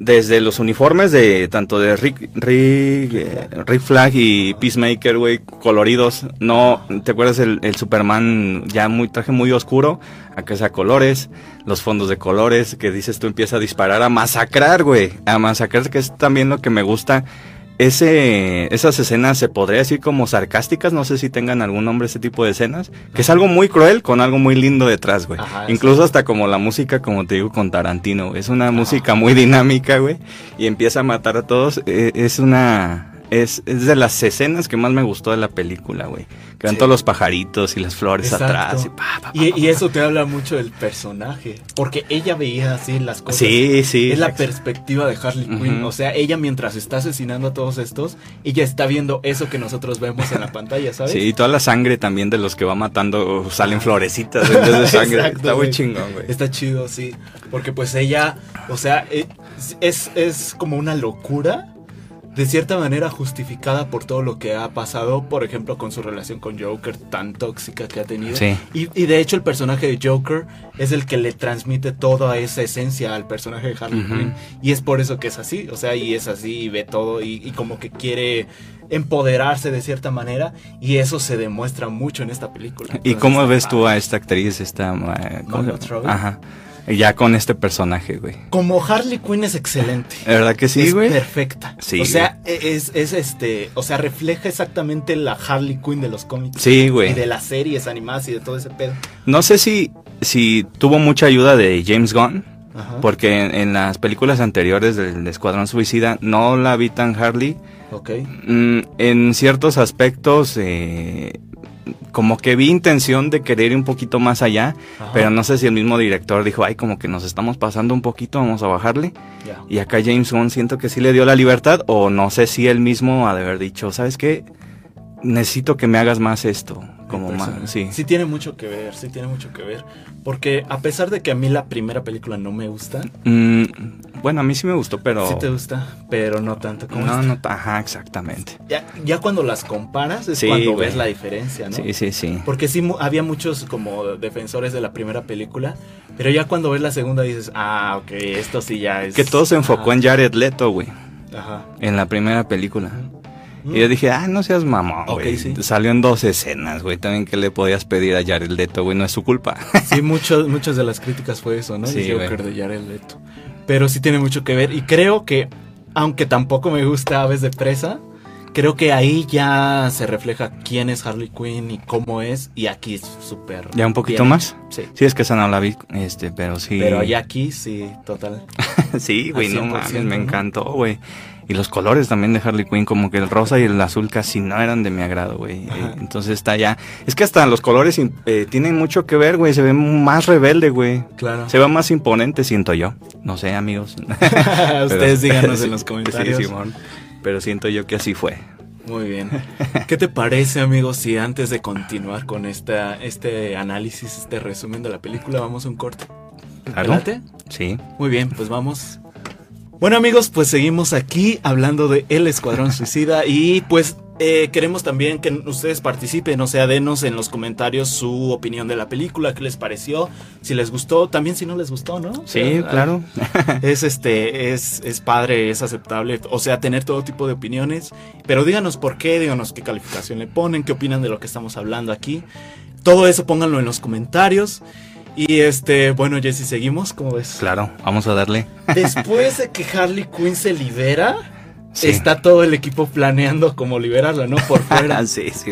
Speaker 2: desde los uniformes de tanto de Rick, Rick, eh, Rick Flag y Peacemaker, güey, coloridos. No, ¿te acuerdas el, Superman ya muy traje muy oscuro? Acá es a colores, los fondos de colores, que dices tú empieza a disparar, a masacrar, güey, a masacrar, que es también lo que me gusta. Ese, esas escenas se podría decir como sarcásticas, no sé si tengan algún nombre ese tipo de escenas, que es algo muy cruel con algo muy lindo detrás, güey.
Speaker 1: Ajá,
Speaker 2: Incluso hasta como la música, como te digo, con Tarantino, es una música muy dinámica, güey, y empieza a matar a todos, eh, es una... Es, es de las escenas que más me gustó de la película, güey. Que eran
Speaker 1: Sí.
Speaker 2: todos los pajaritos y las flores
Speaker 1: Exacto.
Speaker 2: atrás. Y, pa, pa, pa,
Speaker 1: Y, eso te habla mucho del personaje. Porque ella veía así las cosas.
Speaker 2: Sí, sí.
Speaker 1: Es la perspectiva de Harley Quinn. O sea, ella mientras está asesinando a todos estos, ella está viendo eso que nosotros vemos en la pantalla, ¿sabes?
Speaker 2: Sí, y toda la sangre también de los que va matando salen florecitas en vez de sangre.
Speaker 1: Exacto,
Speaker 2: Está muy chingón, güey.
Speaker 1: Está chido, sí. Porque pues ella, o sea, eh, es, es como una locura. De cierta manera justificada por todo lo que ha pasado, por ejemplo, con su relación con Joker tan tóxica que ha tenido.
Speaker 2: Sí.
Speaker 1: Y, y de hecho el personaje de Joker es el que le transmite toda esa esencia al personaje de Harley. Quinn. Y es por eso que es así, o sea, y es así y ve todo y, y como que quiere empoderarse de cierta manera y eso se demuestra mucho en esta película.
Speaker 2: ¿Y cómo ves tú a esta actriz, esta... eh, ¿cómo. Ajá. Y Ya con este personaje, güey.
Speaker 1: Como Harley Quinn es excelente.
Speaker 2: ¿De verdad que sí,
Speaker 1: es
Speaker 2: güey?
Speaker 1: perfecta.
Speaker 2: Sí,
Speaker 1: O sea, es, es este, o sea, refleja exactamente la Harley Quinn de los cómics.
Speaker 2: Sí,
Speaker 1: Y
Speaker 2: güey.
Speaker 1: de las series animadas y de todo ese pedo.
Speaker 2: No sé si, si tuvo mucha ayuda de James Gunn,
Speaker 1: Ajá.
Speaker 2: porque en, en las películas anteriores del Escuadrón Suicida no la vi tan Harley.
Speaker 1: Ok.
Speaker 2: Mm, en ciertos aspectos, eh, como que vi intención de querer ir un poquito más allá,
Speaker 1: Ajá.
Speaker 2: pero no sé si el mismo director dijo, ay, como que nos estamos pasando un poquito, vamos a bajarle. Y acá James Gunn siento que sí le dio la libertad, o no sé si él mismo ha de haber dicho, ¿sabes qué? Necesito que me hagas más esto, como más, sí.
Speaker 1: Sí tiene mucho que ver, sí tiene mucho que ver. Porque a pesar de que a mí la primera película no me gusta,
Speaker 2: Mm, bueno, a mí sí me gustó, pero...
Speaker 1: sí te gusta, pero no tanto como
Speaker 2: no,
Speaker 1: esta.
Speaker 2: no, ajá, exactamente.
Speaker 1: Ya, ya cuando las comparas es
Speaker 2: Sí,
Speaker 1: cuando
Speaker 2: güey.
Speaker 1: ves la diferencia, ¿no?
Speaker 2: Sí, sí, sí.
Speaker 1: Porque sí había muchos como defensores de la primera película, pero ya cuando ves la segunda dices, ah, ok, esto sí ya es...
Speaker 2: Que todo se enfocó en Jared Leto, güey,
Speaker 1: Ajá.
Speaker 2: en la primera película.
Speaker 1: Mm.
Speaker 2: Y yo dije, ah, no seas mamón, güey.
Speaker 1: sí.
Speaker 2: Salió en dos escenas, güey. También que le podías pedir a Jared Leto, güey. No es su culpa.
Speaker 1: Sí, mucho- muchas de las críticas fue eso, ¿no?
Speaker 2: Sí,
Speaker 1: Joker de Jared Leto. Pero sí tiene mucho que ver y creo que, aunque tampoco me gusta Aves de Presa, creo que ahí ya se refleja quién es Harley Quinn y cómo es y aquí es súper...
Speaker 2: ¿Ya un poquito
Speaker 1: bien
Speaker 2: más?
Speaker 1: Sí.
Speaker 2: Sí, es que esa no la vi, este, pero sí.
Speaker 1: Pero ya aquí sí, total.
Speaker 2: sí, güey, no
Speaker 1: 100%,
Speaker 2: mames, me encantó, güey. Y los colores también de Harley Quinn, como que el rosa y el azul casi no eran de mi agrado, güey. Eh, entonces está ya. Es que hasta los colores eh, tienen mucho que ver, güey. Se ve más rebelde, güey.
Speaker 1: Claro.
Speaker 2: Se ve más imponente, siento yo. No sé, amigos.
Speaker 1: Ustedes díganos en los comentarios. Sí, Simón.
Speaker 2: Pero siento yo que así fue.
Speaker 1: Muy bien. ¿Qué te parece, amigos, si antes de continuar con esta, este análisis, este resumen de la película, vamos a un corte?
Speaker 2: ¿Adelante? Sí.
Speaker 1: Muy bien, pues vamos bueno amigos, pues seguimos aquí hablando de El Escuadrón Suicida y pues eh, queremos también que ustedes participen, o sea, denos en los comentarios su opinión de la película, qué les pareció, si les gustó, también si no les gustó, ¿no?
Speaker 2: Sí, claro.
Speaker 1: Es este, es, es padre, es aceptable, o sea, tener todo tipo de opiniones, pero díganos por qué, díganos qué calificación le ponen, qué opinan de lo que estamos hablando aquí. Todo eso pónganlo en los comentarios. Y este, bueno, Jesse, seguimos, ¿cómo ves?
Speaker 2: Claro, vamos a darle.
Speaker 1: Después de que Harley Quinn se libera, está todo el equipo planeando cómo liberarla, ¿no? Por fuera.
Speaker 2: sí, sí,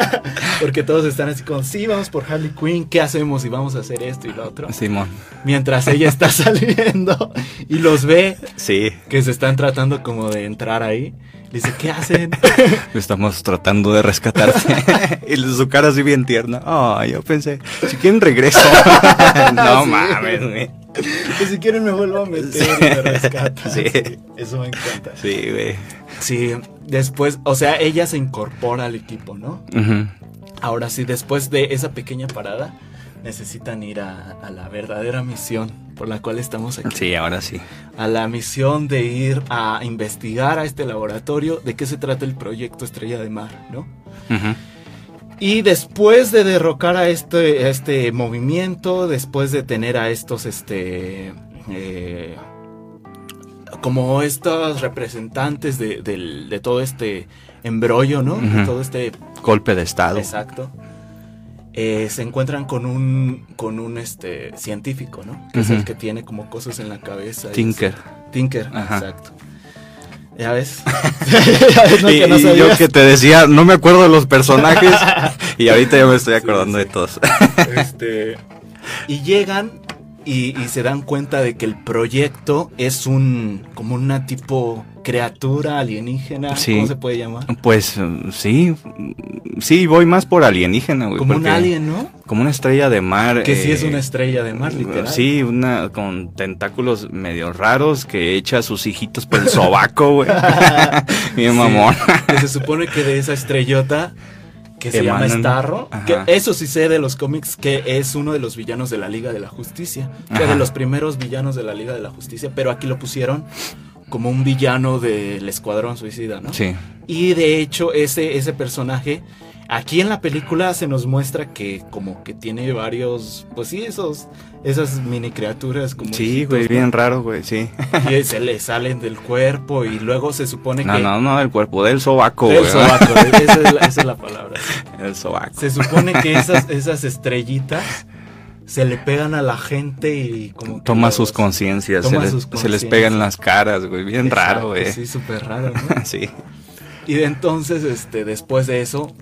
Speaker 1: Porque todos están así como, sí, vamos por Harley Quinn, ¿qué hacemos? Y vamos a hacer esto y lo otro.
Speaker 2: Simón.
Speaker 1: Mientras ella está saliendo y los ve.
Speaker 2: Sí.
Speaker 1: Que se están tratando como de entrar ahí. Dice, ¿qué hacen?
Speaker 2: Estamos tratando de rescatarte. y su cara así bien tierna. Oh, yo pensé, si quieren regreso. no mames, güey.
Speaker 1: Que si quieren me vuelvo a meter y me rescatan. Sí. Eso me encanta.
Speaker 2: Sí, güey.
Speaker 1: Sí, después, o sea, ella se incorpora al equipo, ¿no? Ahora sí, después de esa pequeña parada, necesitan ir a, la verdadera misión por la cual estamos aquí.
Speaker 2: Sí, ahora sí.
Speaker 1: A la misión de ir a investigar a este laboratorio de qué se trata el proyecto Estrella de Mar, ¿no? Y después de derrocar a este, este movimiento, después de tener a estos, este, eh, como estos representantes de, de, todo este embrollo, ¿no? De todo este
Speaker 2: golpe de estado.
Speaker 1: Exacto eh, se encuentran con un con un este científico, ¿no? Que es el que tiene como cosas en la cabeza.
Speaker 2: Tinker.
Speaker 1: Tinker, exacto. ¿Ya ves?
Speaker 2: y, yo que te decía, no me acuerdo de los personajes y ahorita ya me estoy acordando de todos.
Speaker 1: este, y llegan y, se dan cuenta de que el proyecto es un como una tipo criatura alienígena, ¿cómo se puede llamar?
Speaker 2: Pues sí, sí, voy más por alienígena, güey.
Speaker 1: Como un alien, ¿no?
Speaker 2: Como una estrella de mar.
Speaker 1: Que sí es eh, una estrella de mar, literal.
Speaker 2: Sí, una con tentáculos medio raros que echa sus hijitos por el sobaco, güey. Mi mamón.
Speaker 1: que se supone que de esa estrellota que se llama Starro. Que eso sí sé de los cómics, que es uno de los villanos de la Liga de la Justicia. Que de los primeros villanos de la Liga de la Justicia, pero aquí lo pusieron como un villano del Escuadrón Suicida, ¿no?
Speaker 2: Sí.
Speaker 1: Y de hecho, ese, ese personaje Aquí en la película se nos muestra que como que tiene varios, pues sí, esos, esas mini criaturas como...
Speaker 2: Sí, güey, bien raro, güey, sí.
Speaker 1: Y se le salen del cuerpo y luego se supone que...
Speaker 2: No, no, no, del cuerpo, del sobaco,
Speaker 1: Del sobaco, esa es, la, palabra.
Speaker 2: El sobaco.
Speaker 1: Se supone que esas, esas estrellitas se le pegan a la gente y como...
Speaker 2: Toma sus conciencias, se, se, les pegan las caras, güey, bien raro, güey.
Speaker 1: Sí, súper raro, ¿no?
Speaker 2: sí.
Speaker 1: Y entonces, este, después de eso,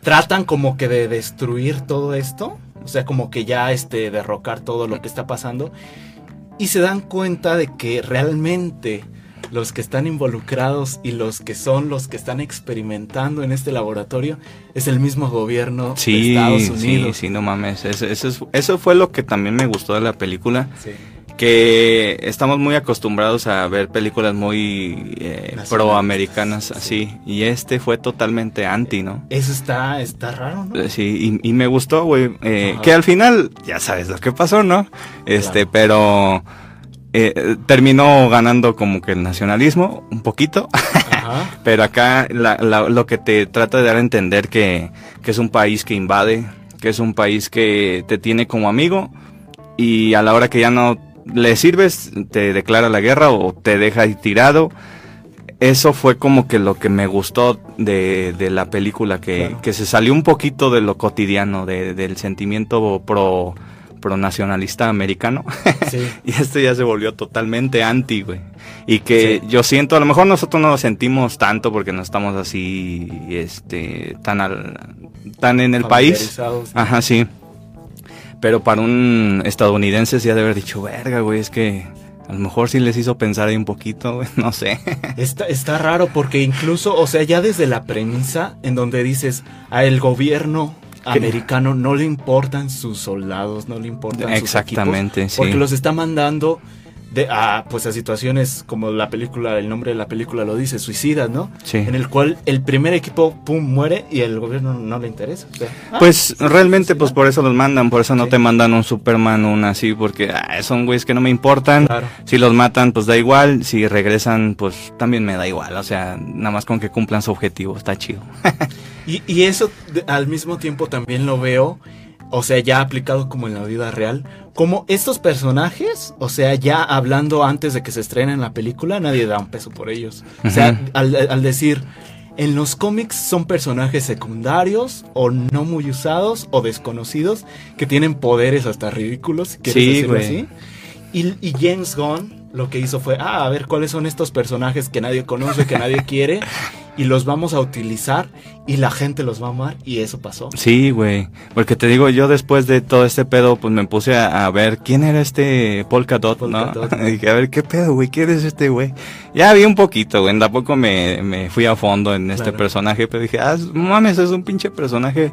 Speaker 1: tratan como que de destruir todo esto, o sea, como que ya este derrocar todo lo que está pasando y se dan cuenta de que realmente los que están involucrados y los que son los que están experimentando en este laboratorio es el mismo gobierno de Estados Unidos.
Speaker 2: Sí, sí, no mames. Eso, eso, fue lo que también me gustó de la película. Sí que estamos muy acostumbrados a ver películas muy eh, proamericanas así y este fue totalmente anti, ¿no?
Speaker 1: Eso está está raro, ¿no?
Speaker 2: Sí, y, me gustó, güey, eh, que al final ya sabes lo que pasó, ¿no? Este, pero eh, terminó ganando como que el nacionalismo un poquito, pero acá lo que te trata de dar a entender que, que es un país que invade, que es un país que te tiene como amigo y a la hora que ya no le sirves, te declara la guerra o te deja tirado. Eso fue como que lo que me gustó de, la película, que, se salió un poquito de lo cotidiano, del sentimiento pro, pro nacionalista americano. y esto ya se volvió totalmente anti, güey. Y que yo siento, a lo mejor nosotros no lo sentimos tanto porque no estamos así, este, tan al, tan en el país. Ajá, sí. Pero para un estadounidense sí ha de haber dicho, verga, güey, es que A lo mejor sí les hizo pensar ahí un poquito, güey, no sé.
Speaker 1: Está, está raro porque incluso, o sea, ya desde la premisa en donde dices a el gobierno americano no le importan sus soldados, no le importan
Speaker 2: Exactamente,
Speaker 1: sus equipos, porque los está mandando de, a, pues a situaciones como la película, el nombre de la película lo dice, suicidas, ¿no?
Speaker 2: Sí.
Speaker 1: En el cual el primer equipo, pum, muere y el gobierno no le interesa.
Speaker 2: Ah, pues realmente, pues por eso los mandan, por eso no te mandan un Superman, un así, porque ah, son güeyes que no me importan. Si los matan, pues da igual, si regresan, pues también me da igual, o sea, nada más con que cumplan su objetivo, está chido.
Speaker 1: y, y eso al mismo tiempo también lo veo o sea, ya aplicado como en la vida real, como estos personajes, o sea, ya hablando antes de que se estrenen la película, nadie da un peso por ellos. O sea, al, decir, en los cómics son personajes secundarios o no muy usados o desconocidos que tienen poderes hasta ridículos,
Speaker 2: sí, güey. así.
Speaker 1: Y, y James Gunn lo que hizo fue, ah, a ver cuáles son estos personajes que nadie conoce, que nadie quiere, y los vamos a utilizar y la gente los va a amar, y eso pasó.
Speaker 2: Sí, güey, porque te digo, yo después de todo este pedo, pues me puse a, ver quién era este Polka Dot, ¿no? y dije, a ver, ¿qué pedo, güey? ¿Quién es este güey? Ya vi un poquito, güey, tampoco me, me fui a fondo en este personaje, pero dije, ah, mames, es un pinche personaje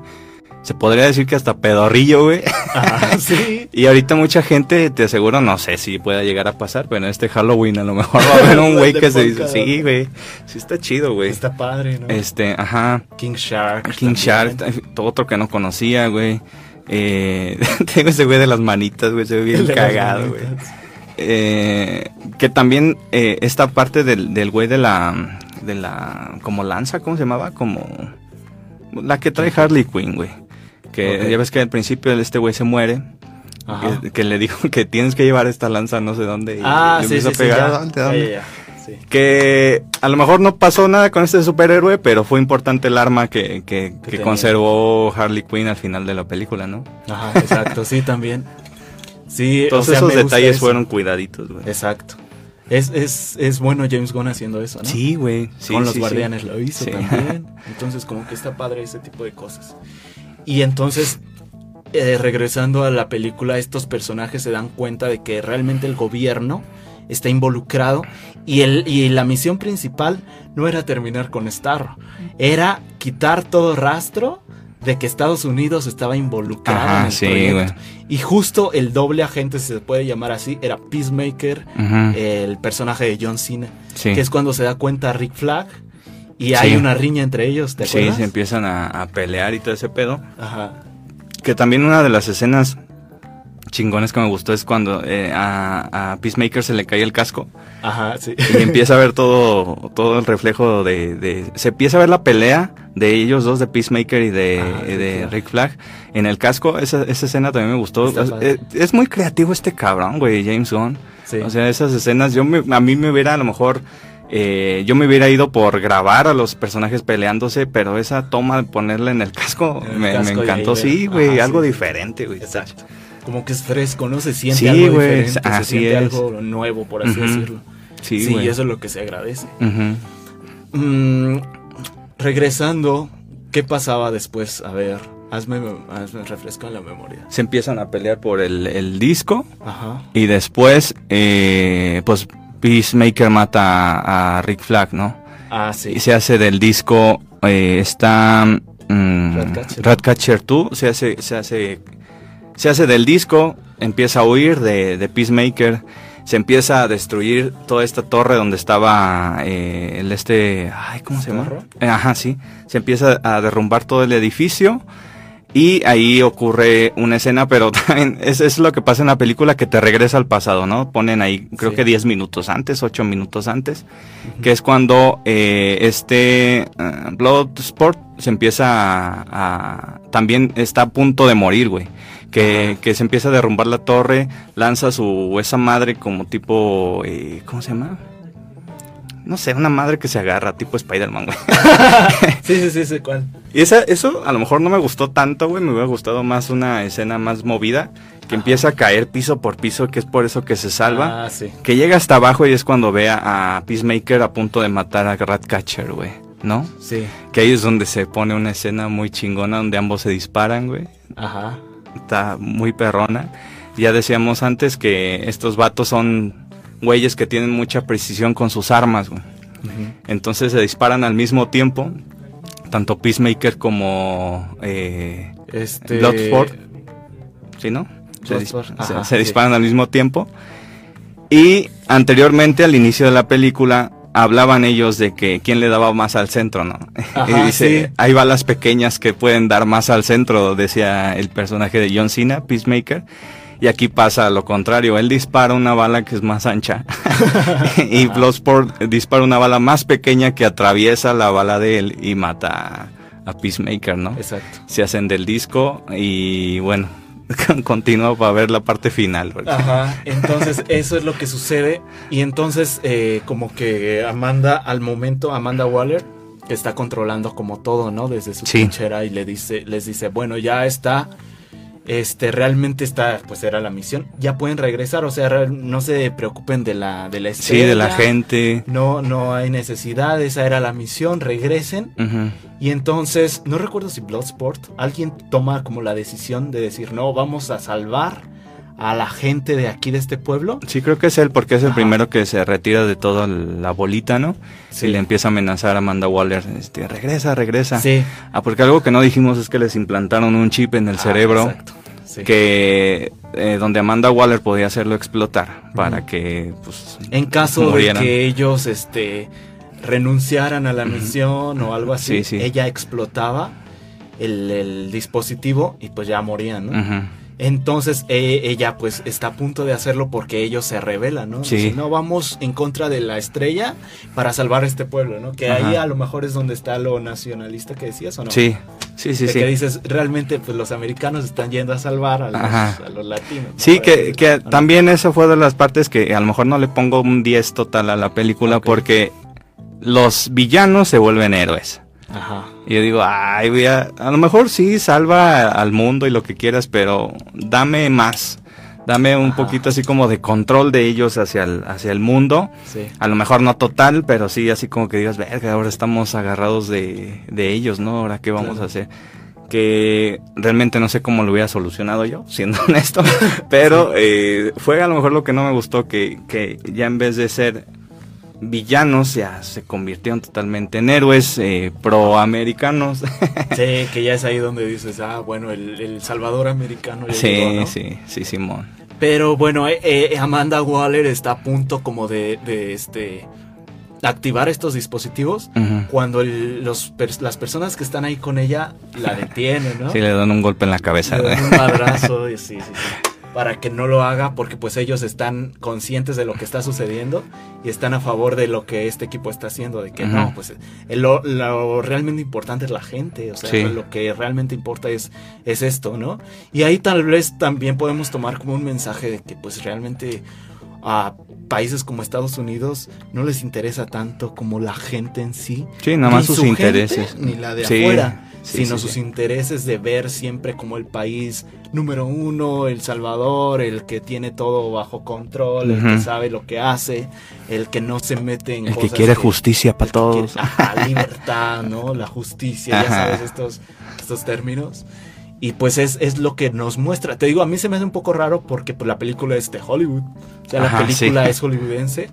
Speaker 2: se podría decir que hasta pedorrillo, güey.
Speaker 1: sí.
Speaker 2: y ahorita mucha gente, te aseguro, no sé si pueda llegar a pasar, pero en este Halloween a lo mejor va a haber un güey que se dice, sí, güey, sí está chido, güey.
Speaker 1: Está padre, ¿no?
Speaker 2: Este, ajá.
Speaker 1: King Shark.
Speaker 2: King Shark, todo otro que no conocía, güey. Eh, tengo ese güey de las manitas, güey, se ve bien cagado, güey. Eh, que también eh, esta parte del, del güey de la, de la, como lanza, ¿cómo se llamaba? Como... La que trae Harley Quinn, güey. Que ya ves que al principio este güey se muere. Que, le dijo que tienes que llevar esta lanza no sé dónde. Y
Speaker 1: ah, sí, sí, pegar.
Speaker 2: Que a lo mejor no pasó nada con este superhéroe, pero fue importante el arma que, que, conservó Harley Quinn al final de la película, ¿no?
Speaker 1: Ajá, exacto, sí, también. Sí,
Speaker 2: Todos esos detalles fueron cuidaditos, güey.
Speaker 1: Exacto. Es, es, es bueno James Gunn haciendo eso, ¿no?
Speaker 2: Sí, güey.
Speaker 1: Con los guardianes lo hizo también. Entonces, como que está padre ese tipo de cosas. Y entonces, eh, regresando a la película, estos personajes se dan cuenta de que realmente el gobierno está involucrado y, el, y la misión principal no era terminar con Starro, era quitar todo rastro de que Estados Unidos estaba involucrado en el proyecto. Y justo el doble agente, si se puede llamar así, era Peacemaker, el personaje de John Cena, que es cuando se da cuenta Rick Flag y hay una riña entre ellos, ¿te acuerdas?
Speaker 2: Sí, se empiezan a, pelear y todo ese pedo. Ajá. Que también una de las escenas chingones que me gustó es cuando eh, a, Peacemaker se le cae el casco.
Speaker 1: Ajá, sí.
Speaker 2: Y empieza a ver todo, todo el reflejo de, Se empieza a ver la pelea de ellos dos, de Peacemaker y de, Rick Flag, en el casco. Esa, esa escena también me gustó. Es, muy creativo este cabrón, güey, James Gunn. O sea, esas escenas, yo a mí me hubiera a lo mejor... Eh, yo me hubiera ido por grabar a los personajes peleándose, pero esa toma de ponerla en el casco, me, encantó. Sí, güey, algo diferente, güey.
Speaker 1: Exacto como que es fresco, ¿no? Se siente algo diferente, se siente algo nuevo, por así decirlo. Sí, sí y eso es lo que se agradece. Mm, regresando, ¿qué pasaba después? A ver, hazme, hazme refresco la memoria.
Speaker 2: Se empiezan a pelear por el, disco Ajá. y después, eh, pues Peacemaker mata a, Rick Flag, ¿no?
Speaker 1: Ah, sí.
Speaker 2: Y se hace del disco, eh, está... Mm, Ratcatcher. Ratcatcher 2, se hace, se hace se hace del disco, empieza a huir de, Peacemaker, se empieza a destruir toda esta torre donde estaba eh, el este, ay, ¿cómo se llama? Eh, ajá, sí. Se empieza a derrumbar todo el edificio y ahí ocurre una escena, pero también es, es lo que pasa en la película que te regresa al pasado, ¿no? Ponen ahí, creo que 10 minutos antes, 8 minutos antes, que es cuando eh, este Bloodsport se empieza a, también está a punto de morir, güey que, que, se empieza a derrumbar la torre, lanza su esa madre como tipo, eh, ¿cómo se llama? No sé, una madre que se agarra, tipo Spider-Man, güey.
Speaker 1: sí, sí, sí, sí, ¿cuál?
Speaker 2: Y esa, eso a lo mejor no me gustó tanto, güey, me hubiera gustado más una escena más movida, que empieza a caer piso por piso, que es por eso que se salva.
Speaker 1: Ah, sí.
Speaker 2: Que llega hasta abajo y es cuando ve a Peacemaker a punto de matar a Ratcatcher, güey. ¿No?
Speaker 1: Sí.
Speaker 2: Que ahí es donde se pone una escena muy chingona donde ambos se disparan, güey.
Speaker 1: Ajá
Speaker 2: está muy perrona. Ya decíamos antes que estos vatos son güeyes que tienen mucha precisión con sus armas, güey. Entonces se disparan al mismo tiempo, tanto Peacemaker como eh,
Speaker 1: Este.
Speaker 2: Bloodsport. ¿Sí, no? Se, se-
Speaker 1: ajá,
Speaker 2: se
Speaker 1: sí.
Speaker 2: disparan al mismo tiempo. Y anteriormente, al inicio de la película, hablaban ellos de que quién le daba más al centro, ¿no?
Speaker 1: Ajá,
Speaker 2: y dice,
Speaker 1: sí.
Speaker 2: hay balas pequeñas que pueden dar más al centro, decía el personaje de John Cena, Peacemaker. Y aquí pasa lo contrario, él dispara una bala que es más ancha y Bloodsport dispara una bala más pequeña que atraviesa la bala de él y mata a, Peacemaker, ¿no?
Speaker 1: Exacto.
Speaker 2: se hacen del disco y bueno, continúa para ver la parte final.
Speaker 1: Ajá, entonces eso es lo que sucede. Y entonces, eh, como que Amanda, al momento, Amanda Waller, que está controlando como todo, ¿no? Desde su
Speaker 2: Sí.
Speaker 1: trinchera y le dice, les dice, bueno, ya está. Este, realmente está, pues era la misión. Ya pueden regresar, o sea, no se preocupen de la, de la
Speaker 2: sí, de la
Speaker 1: estrella,
Speaker 2: gente.
Speaker 1: No, no hay necesidad, esa era la misión, regresen. Y entonces, no recuerdo si Bloodsport, alguien toma como la decisión de decir, no, vamos a salvar a la gente de aquí, de este pueblo.
Speaker 2: Sí, creo que es él porque es el
Speaker 1: Ajá.
Speaker 2: primero que se retira de toda la bolita, ¿no?
Speaker 1: Sí.
Speaker 2: Y le empieza a amenazar a Amanda Waller, este, regresa, regresa.
Speaker 1: Sí.
Speaker 2: Ah, porque algo que no dijimos es que les implantaron un chip en el
Speaker 1: Ah,
Speaker 2: cerebro
Speaker 1: exacto. Sí.
Speaker 2: que eh, donde Amanda Waller podía hacerlo explotar para que pues
Speaker 1: En caso
Speaker 2: murieran.
Speaker 1: de que ellos este, renunciaran a la misión o algo así,
Speaker 2: Sí, sí.
Speaker 1: ella explotaba el, el dispositivo y pues ya morían, ¿no? Entonces e- ella pues está a punto de hacerlo porque ellos se rebelan, ¿no?
Speaker 2: Sí.
Speaker 1: Dicen, no, vamos en contra de la estrella para salvar este pueblo, ¿no? Que ahí a lo mejor es donde está lo nacionalista que decías, ¿o no?
Speaker 2: Sí, sí, sí,
Speaker 1: De
Speaker 2: sí.
Speaker 1: que dices, realmente pues los americanos están yendo a salvar a los, a latinos. ¿no?
Speaker 2: Sí, que,
Speaker 1: decir,
Speaker 2: que
Speaker 1: "Ah, no".
Speaker 2: también eso fue de las partes que a lo mejor no le pongo un 10 total a la película porque los villanos se vuelven héroes.
Speaker 1: Ajá.
Speaker 2: Y yo digo, ay, voy a, a lo mejor sí salva al mundo y lo que quieras, pero dame más. Dame un
Speaker 1: Ajá.
Speaker 2: poquito así como de control de ellos hacia el, hacia el mundo.
Speaker 1: Sí.
Speaker 2: A lo mejor no total, pero sí así como que digas, verga, ahora estamos agarrados de, de ellos, ¿no? Ahora qué vamos
Speaker 1: Claro.
Speaker 2: a hacer. Que realmente no sé cómo lo hubiera solucionado yo, siendo honesto. Pero eh, fue a lo mejor lo que no me gustó, que, que ya en vez de ser villanos, ya se convirtieron totalmente en héroes eh, proamericanos.
Speaker 1: Sí, que ya es ahí donde dices, ah, bueno, el, el Salvador americano ya
Speaker 2: sí,
Speaker 1: llegó, ¿no?
Speaker 2: sí, sí, Simón.
Speaker 1: Pero bueno, eh, eh, Amanda Waller está a punto como de, de, este activar estos dispositivos cuando el- los, las personas que están ahí con ella la detienen, ¿no?
Speaker 2: Sí, le dan un golpe en la cabeza.
Speaker 1: Le dan
Speaker 2: ¿no?
Speaker 1: un madrazo y sí, sí, sí. Para que no lo haga porque pues ellos están conscientes de lo que está sucediendo y están a favor de lo que este equipo está haciendo, de que no, pues eh, lo, lo realmente importante es la gente, o sea,
Speaker 2: Sí.
Speaker 1: lo que realmente importa es, es esto, ¿no? Y ahí tal vez también podemos tomar como un mensaje de que pues realmente a países como Estados Unidos no les interesa tanto como la gente en sí.
Speaker 2: Sí, nada más
Speaker 1: Ni
Speaker 2: sus
Speaker 1: su gente,
Speaker 2: intereses.
Speaker 1: ni la de
Speaker 2: Sí,
Speaker 1: afuera,
Speaker 2: sí,
Speaker 1: sino
Speaker 2: sí,
Speaker 1: sus
Speaker 2: sí.
Speaker 1: intereses de ver siempre como el país número uno, El Salvador, el que tiene todo bajo control, el que sabe lo que hace, el que no se mete en
Speaker 2: El que quiere justicia para
Speaker 1: que quiere-
Speaker 2: todos.
Speaker 1: ajá, libertad, ¿no? La justicia, ya sabes estos, estos términos. Y pues es, es lo que nos muestra. Te digo, a mí se me hace un poco raro porque pues, la película es de Hollywood. O sea, la
Speaker 2: Ajá,
Speaker 1: película es hollywoodense.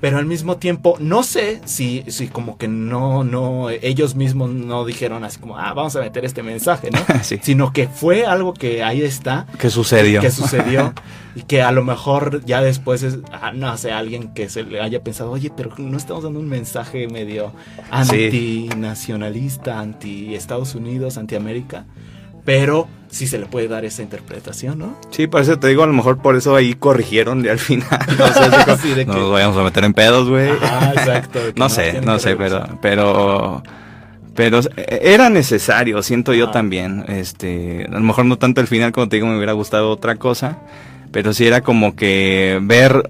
Speaker 1: Pero al mismo tiempo, no sé si, si como que no, no, ellos mismos no dijeron así como, ah, vamos a meter este mensaje, ¿no?
Speaker 2: sí.
Speaker 1: Sino que fue algo que ahí está,
Speaker 2: ¿Qué sucedió?
Speaker 1: que sucedió y que a lo mejor ya después es, ah, no sé, alguien que se le haya pensado, oye, pero no estamos dando un mensaje medio antinacionalista, anti Estados Unidos, anti América, pero sí se le puede dar esa interpretación, ¿no?
Speaker 2: Sí, por eso te digo, a lo mejor por eso ahí corrigieron al final. No
Speaker 1: de que-
Speaker 2: nos vayamos a meter en pedos, güey.
Speaker 1: Ah, exacto.
Speaker 2: No sé, no sé, pero, pero, pero era necesario, siento yo
Speaker 1: Ah.
Speaker 2: también. Este, a lo mejor no tanto el final, como te digo, me hubiera gustado otra cosa. Pero sí era como que ver,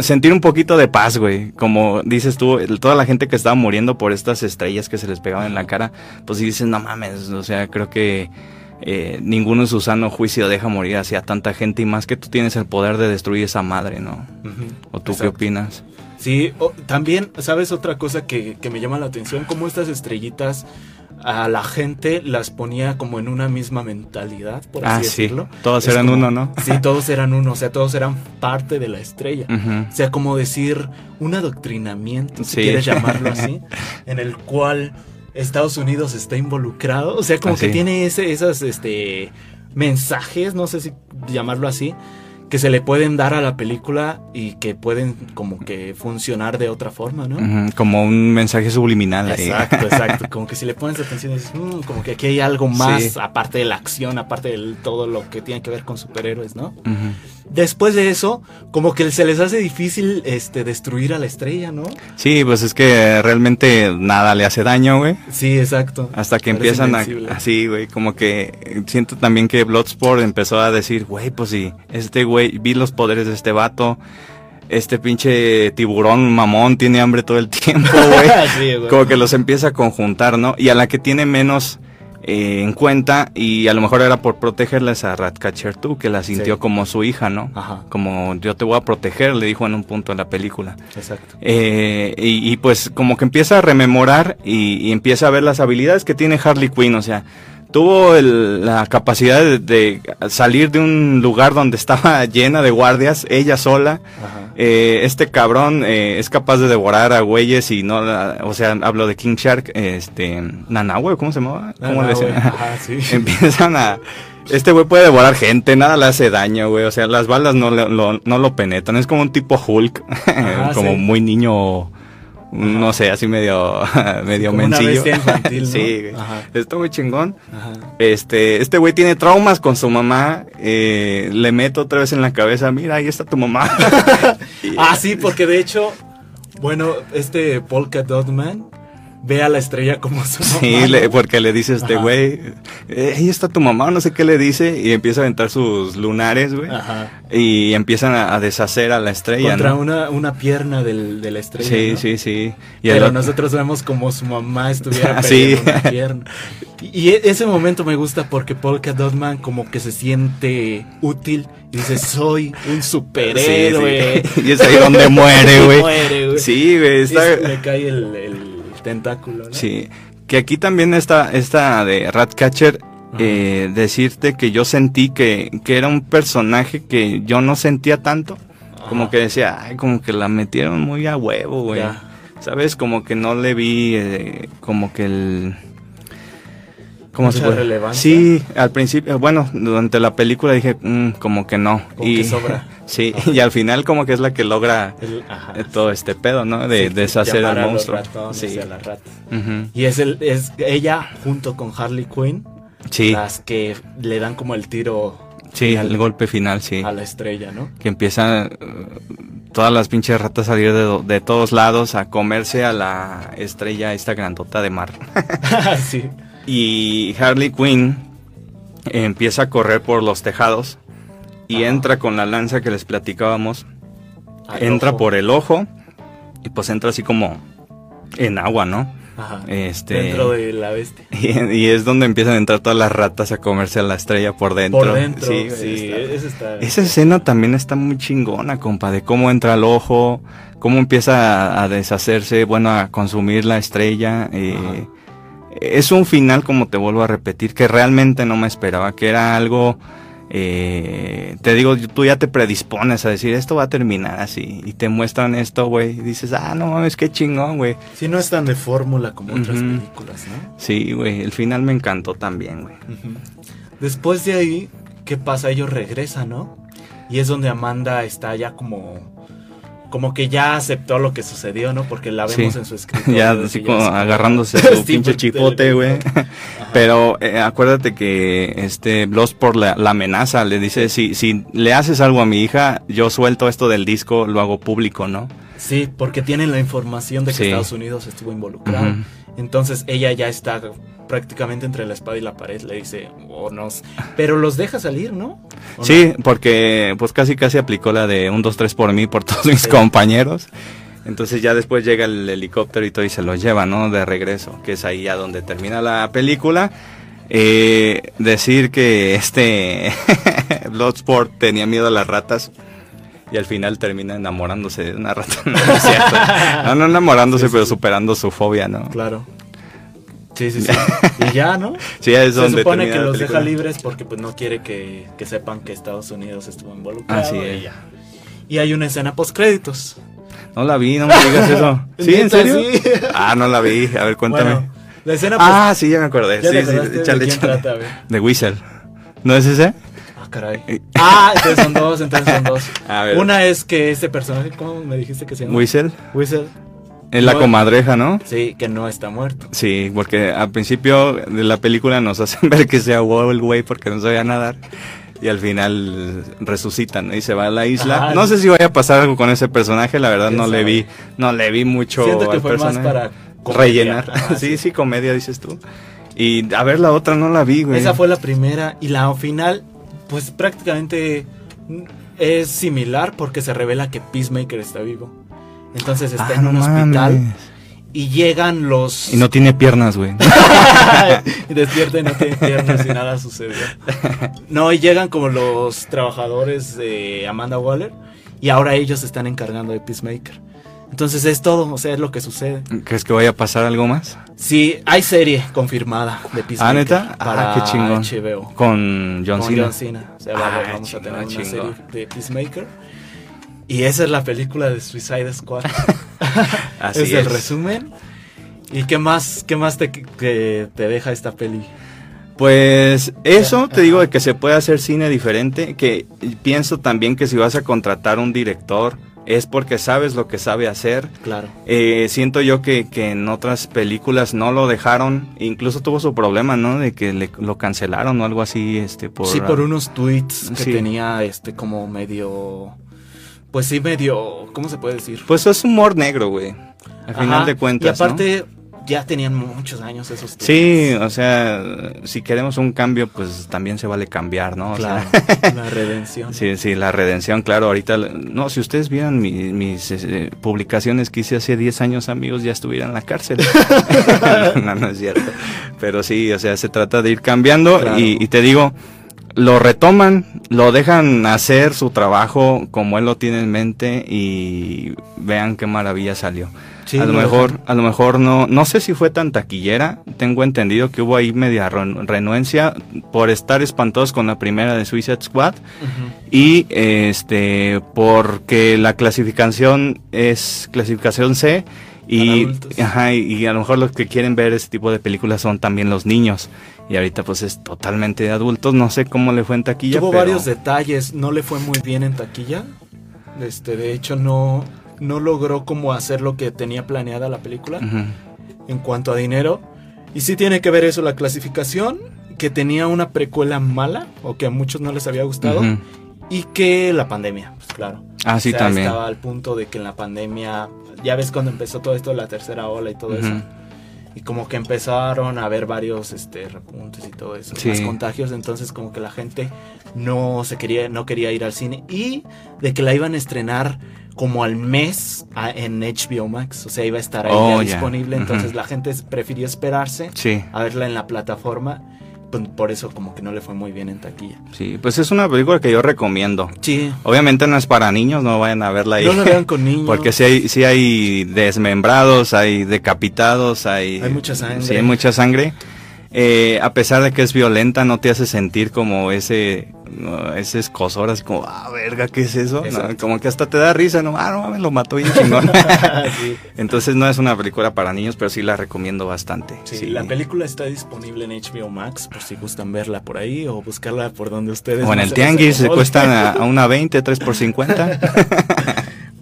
Speaker 2: sentir un poquito de paz, güey. Como dices tú, toda la gente que estaba muriendo por estas estrellas que se les pegaban en la cara, pues sí dices, no mames, o sea, creo que eh, ninguno en su sano juicio deja morir así a tanta gente y más que tú tienes el poder de destruir esa madre, ¿no? ¿O tú qué opinas?
Speaker 1: Sí, o- también, ¿sabes otra cosa que, que me llama la atención? Cómo estas estrellitas a la gente las ponía como en una misma mentalidad, por
Speaker 2: Ah,
Speaker 1: así
Speaker 2: sí.
Speaker 1: decirlo.
Speaker 2: Todos
Speaker 1: Es
Speaker 2: eran
Speaker 1: como-
Speaker 2: uno, ¿no?
Speaker 1: Sí, todos eran uno, o sea, todos eran parte de la estrella. O sea, como decir un adoctrinamiento, si
Speaker 2: Sí.
Speaker 1: quieres llamarlo así, en el cual Estados Unidos está involucrado. O sea, como que
Speaker 2: Así.
Speaker 1: tiene ese, esas este, mensajes, no sé si llamarlo así, que se le pueden dar a la película y que pueden como que funcionar de otra forma, ¿no?
Speaker 2: Como un mensaje subliminal ahí.
Speaker 1: Exacto, exacto. Como que si le pones atención dices, "Mm, como que aquí hay algo más
Speaker 2: Sí.
Speaker 1: aparte de la acción, aparte de todo lo que tiene que ver con superhéroes, ¿no?
Speaker 2: Ujú.
Speaker 1: Después de eso, como que se les hace difícil este destruir a la estrella, ¿no?
Speaker 2: Sí, pues es que realmente nada le hace daño, güey.
Speaker 1: Sí, exacto.
Speaker 2: Hasta que
Speaker 1: Parece
Speaker 2: empiezan a... Así, güey, como que siento también que Bloodsport empezó a decir, güey, pues sí, este güey, vi los poderes de este vato, este pinche tiburón mamón tiene hambre todo el tiempo, güey.
Speaker 1: Sí, güey.
Speaker 2: como que los empieza a conjuntar, ¿no? Y a la que tiene menos eh, en cuenta, y a lo mejor era por protegerles a Ratcatcher 2, que la sintió
Speaker 1: Sí.
Speaker 2: como su hija, ¿no?
Speaker 1: Ajá,
Speaker 2: Como yo te voy a proteger, le dijo en un punto de la película.
Speaker 1: exacto.
Speaker 2: Eh, y, y pues como que empieza a rememorar y, y empieza a ver las habilidades que tiene Harley Quinn, o sea, tuvo el- la capacidad de, de salir de un lugar donde estaba llena de guardias, ella sola. Eh, este cabrón eh, es capaz de devorar a güeyes y no, la- o sea, hablo de King Shark, este, Nanahue, ¿cómo se llamaba? ¿Cómo le?
Speaker 1: Ajá, sí.
Speaker 2: Empiezan a... Este güey puede devorar gente, nada le hace daño, güey. O sea, las balas no, le- lo, no lo penetran. Es como un tipo Hulk,
Speaker 1: Ajá,
Speaker 2: como
Speaker 1: sí.
Speaker 2: muy niño, no sé, así medio, medio
Speaker 1: Como
Speaker 2: mencillo.
Speaker 1: infantil, ¿no?
Speaker 2: sí, güey.
Speaker 1: Ajá.
Speaker 2: Está muy chingón.
Speaker 1: Ajá.
Speaker 2: Este, este güey tiene traumas con su mamá. eh, le meto otra vez en la cabeza, mira, ahí está tu mamá. Y-
Speaker 1: Ah, sí, porque de hecho, bueno, este Polka Dot Man ve a la estrella como su mamá.
Speaker 2: Sí, le- porque le dice este
Speaker 1: Ajá.
Speaker 2: güey, eh, ahí está tu mamá, no sé qué le dice, y empieza a aventar sus lunares, güey.
Speaker 1: Ajá.
Speaker 2: Y empiezan a, a deshacer a la estrella,
Speaker 1: Contra
Speaker 2: ¿no?
Speaker 1: una, una pierna del, de la estrella.
Speaker 2: Sí,
Speaker 1: ¿no?
Speaker 2: sí, sí. Y
Speaker 1: Pero
Speaker 2: otro-
Speaker 1: nosotros vemos como su mamá estuviera
Speaker 2: Sí.
Speaker 1: perdiendo una pierna. Y, y e- ese momento me gusta porque Polka Dot Man como que se siente útil y dice, soy un superhéroe.
Speaker 2: Sí, sí. Y es ahí donde muere, güey.
Speaker 1: Muere, güey.
Speaker 2: Sí, güey, está...
Speaker 1: le cae el, el tentáculo, ¿no?
Speaker 2: Sí, que aquí también está esta de Ratcatcher, eh, decirte que yo sentí que, que era un personaje que yo no sentía tanto. Como que decía, ay, como que la metieron muy a huevo, güey.
Speaker 1: Ya.
Speaker 2: ¿Sabes? Como que no le vi, eh, como que el... ¿Cómo
Speaker 1: Mucha
Speaker 2: se puede?
Speaker 1: relevancia.
Speaker 2: Sí, al principio, bueno, durante la película dije, "Mm, como que no.
Speaker 1: Como que sobra.
Speaker 2: Sí, y al final como que es la que logra
Speaker 1: El- ajá.
Speaker 2: eh, todo este pedo, ¿no? De
Speaker 1: Sí,
Speaker 2: deshacer al monstruo. Sí.
Speaker 1: y a las ratas.
Speaker 2: Ujú.
Speaker 1: Y es, el, es ella junto con Harley Quinn
Speaker 2: Sí,
Speaker 1: las que le dan como el tiro
Speaker 2: sí,
Speaker 1: final
Speaker 2: el golpe final, sí.
Speaker 1: a la estrella, ¿no?
Speaker 2: Que empiezan eh, todas las pinches ratas a salir de, de todos lados a comerse a la estrella esta grandota de mar.
Speaker 1: sí.
Speaker 2: Y Harley Quinn empieza a correr por los tejados y
Speaker 1: Ajá.
Speaker 2: entra con la lanza que les platicábamos.
Speaker 1: Al
Speaker 2: entra
Speaker 1: ojo.
Speaker 2: por el ojo y pues entra así como en agua, ¿no?
Speaker 1: Ajá.
Speaker 2: Este
Speaker 1: Dentro de la bestia.
Speaker 2: y, y es donde empiezan a entrar todas las ratas a comerse a la estrella por dentro.
Speaker 1: Por dentro. Sí,
Speaker 2: Sí, está-
Speaker 1: eso está.
Speaker 2: Esa escena también está muy chingona, compa, de cómo entra al ojo, cómo empieza a, a deshacerse, bueno, a consumir la estrella. eh, es un final, como te vuelvo a repetir, que realmente no me esperaba, que era algo, eh, te digo, tú ya te predispones a decir, esto va a terminar así, y te muestran esto, güey, y dices, ah, no mames, qué chingón, güey.
Speaker 1: Sí, no es tan de fórmula como otras películas, ¿no?
Speaker 2: Sí, güey, el final me encantó también, güey.
Speaker 1: Después de ahí, ¿qué pasa? Ellos regresan, ¿no? Y es donde Amanda está ya como. Como que ya aceptó lo que sucedió, ¿no? Porque la vemos
Speaker 2: Sí.
Speaker 1: en su escritorio.
Speaker 2: Ya
Speaker 1: así ya
Speaker 2: como agarrándose su pinche
Speaker 1: te-
Speaker 2: chipote, güey. Pero eh, acuérdate que este Bloodsport la, la amenaza, le dice, si, si le haces algo a mi hija, yo suelto esto del disco, lo hago público, ¿no?
Speaker 1: Sí, porque tienen la información de que
Speaker 2: Sí.
Speaker 1: Estados Unidos estuvo involucrado. Entonces ella ya está prácticamente entre la espada y la pared. Le dice, oh, no. sé". Pero los deja salir, ¿no? ¿O
Speaker 2: Sí, porque pues casi casi aplicó la de un, dos, tres por mí, por todos mis
Speaker 1: Sí.
Speaker 2: compañeros. Entonces ya después llega el helicóptero y todo y se lo lleva, ¿no? De regreso, que es ahí ya donde termina la película. Eh, decir que este Bloodsport tenía miedo a las ratas y al final termina enamorándose de una rata. No, no enamorándose,
Speaker 1: Sí, sí,
Speaker 2: pero superando su fobia, ¿no?
Speaker 1: Claro. Sí, sí, sí. y ya, ¿no?
Speaker 2: Sí, es
Speaker 1: Se
Speaker 2: donde
Speaker 1: supone que los deja libres porque pues no quiere que, que sepan que Estados Unidos estuvo involucrado.
Speaker 2: Así
Speaker 1: y
Speaker 2: es.
Speaker 1: ya. Y hay una escena post créditos.
Speaker 2: No la vi, no me digas eso. ¿Sí, en serio?
Speaker 1: sí.
Speaker 2: Ah, no la vi. A ver, cuéntame.
Speaker 1: Bueno, la escena post
Speaker 2: ah, sí, ya me acordé.
Speaker 1: ¿Ya te
Speaker 2: sí, sí,
Speaker 1: de
Speaker 2: échale,
Speaker 1: quién
Speaker 2: échale.
Speaker 1: trata?
Speaker 2: De Whistle. ¿No es ese?
Speaker 1: Ah, caray. Ah, entonces son dos, entonces son dos.
Speaker 2: A ver.
Speaker 1: Una es que ese personaje, ¿cómo me dijiste que se llama?
Speaker 2: Whistle.
Speaker 1: Whistle.
Speaker 2: Es la comadreja, ¿no?
Speaker 1: Sí, que no está muerto.
Speaker 2: Sí, porque al principio de la película nos hacen ver que se ahogó el güey porque no sabía nadar. Y al final resucitan y se va a la isla.
Speaker 1: Ajá.
Speaker 2: no sé si vaya a pasar algo con ese personaje, la verdad
Speaker 1: ¿Quién
Speaker 2: no le vi, no le vi mucho
Speaker 1: Siento que
Speaker 2: al
Speaker 1: fue
Speaker 2: personaje.
Speaker 1: más para comedia.
Speaker 2: rellenar.
Speaker 1: Ajá,
Speaker 2: sí, sí, comedia dices tú. Y a ver la otra no la vi, güey.
Speaker 1: Esa fue la primera y la final, pues prácticamente es similar porque se revela que Peacemaker está vivo. Entonces está
Speaker 2: Ah,
Speaker 1: en
Speaker 2: no
Speaker 1: un hospital
Speaker 2: mames.
Speaker 1: y llegan los...
Speaker 2: Y no tiene piernas, güey.
Speaker 1: y despierta y no tiene piernas y nada sucedió. No, y llegan como los trabajadores de Amanda Waller y ahora ellos se están encargando de Peacemaker. Entonces es todo, o sea, es lo que sucede.
Speaker 2: ¿Crees que vaya a pasar algo más?
Speaker 1: Sí, hay serie confirmada de Peacemaker.
Speaker 2: Ah, ¿neta? Ah,
Speaker 1: Para
Speaker 2: qué chingón.
Speaker 1: HBO.
Speaker 2: Con John
Speaker 1: con
Speaker 2: Cena.
Speaker 1: John Cena. O sea, va-
Speaker 2: Ah,
Speaker 1: vamos a tener
Speaker 2: chingón,
Speaker 1: una
Speaker 2: chingón.
Speaker 1: serie de Peacemaker. Y esa es la película de Suicide Squad.
Speaker 2: Así
Speaker 1: es, el
Speaker 2: es.
Speaker 1: resumen. ¿Y qué más, qué más te, que te deja esta peli?
Speaker 2: Pues eso te digo de que se puede hacer cine diferente, que pienso también que si vas a contratar un director es porque sabes lo que sabe hacer.
Speaker 1: Claro.
Speaker 2: Eh, siento yo que, que en otras películas no lo dejaron, incluso tuvo su problema, ¿no? De que le- lo cancelaron o algo así, este, por...
Speaker 1: sí, por unos tweets que
Speaker 2: Sí.
Speaker 1: tenía este como medio. Pues sí, medio. ¿Cómo se puede decir?
Speaker 2: Pues es humor negro, güey. Al
Speaker 1: Ajá,
Speaker 2: final de cuentas,
Speaker 1: Y aparte, ya tenían muchos años esos.
Speaker 2: Sí, o sea, si queremos un cambio, pues también se vale cambiar, ¿no? O sea,
Speaker 1: la redención.
Speaker 2: Sí, sí, la redención, claro, ahorita, no, si ustedes vieran mi- mis eh, publicaciones que hice hace 10 años, amigos, ya estuviera en la cárcel. no, no es cierto. Pero sí, o sea, se trata de ir cambiando
Speaker 1: Claro.
Speaker 2: y, y te digo, lo retoman, lo dejan hacer su trabajo como él lo tiene en mente y vean qué maravilla salió.
Speaker 1: Sí,
Speaker 2: a lo
Speaker 1: lo
Speaker 2: mejor, a lo mejor no, no sé si fue tan taquillera. Tengo entendido que hubo ahí media ren- renuencia por estar espantados con la primera de Suicide Squad y este porque la clasificación es clasificación C y, ajá, y, a lo mejor los que quieren ver ese tipo de películas son también los niños y ahorita pues es totalmente de adultos. No sé cómo le fue en taquilla.
Speaker 1: Tuvo
Speaker 2: pero-
Speaker 1: varios detalles, no le fue muy bien en taquilla. Este, de hecho, no, no logró como hacer lo que tenía planeada la película en cuanto a dinero. Y sí tiene que ver eso, la clasificación, que tenía una precuela mala, o que a muchos no les había gustado. Y que la pandemia, pues claro.
Speaker 2: Ah, sí,
Speaker 1: O sea,
Speaker 2: también.
Speaker 1: Estaba al punto de que en la pandemia, ya ves cuando empezó todo esto, la tercera ola y todo eso. Y como que empezaron a haber varios este, repuntes y todo eso,
Speaker 2: Sí.
Speaker 1: más contagios, entonces como que la gente no se quería, no quería ir al cine y de que la iban a estrenar como al mes a- en HBO Max, o sea iba a estar ahí
Speaker 2: Oh,
Speaker 1: ya disponible, entonces la gente prefirió esperarse
Speaker 2: Sí.
Speaker 1: a verla en la plataforma, por eso como que no le fue muy bien en taquilla.
Speaker 2: Sí, pues es una película que yo recomiendo.
Speaker 1: Sí,
Speaker 2: Obviamente no es para niños, no vayan a verla ahí.
Speaker 1: no la vean con niños.
Speaker 2: Porque sí hay, sí hay desmembrados, hay decapitados, hay...
Speaker 1: Hay mucha sangre.
Speaker 2: Sí, hay mucha sangre. Eh, a pesar de que es violenta, no te hace sentir como ese, no, ese escosor, así como, ah, verga, ¿qué es eso? No, como que hasta te da risa, ¿no? Ah, no mames, lo mató bien chingón.
Speaker 1: Sí.
Speaker 2: Entonces no es una película para niños, pero sí la recomiendo bastante.
Speaker 1: Sí, la película está disponible en HBO Max por si gustan verla por ahí o buscarla por donde ustedes.
Speaker 2: O en el tianguis se cuestan a, a una 20, 3 por 50.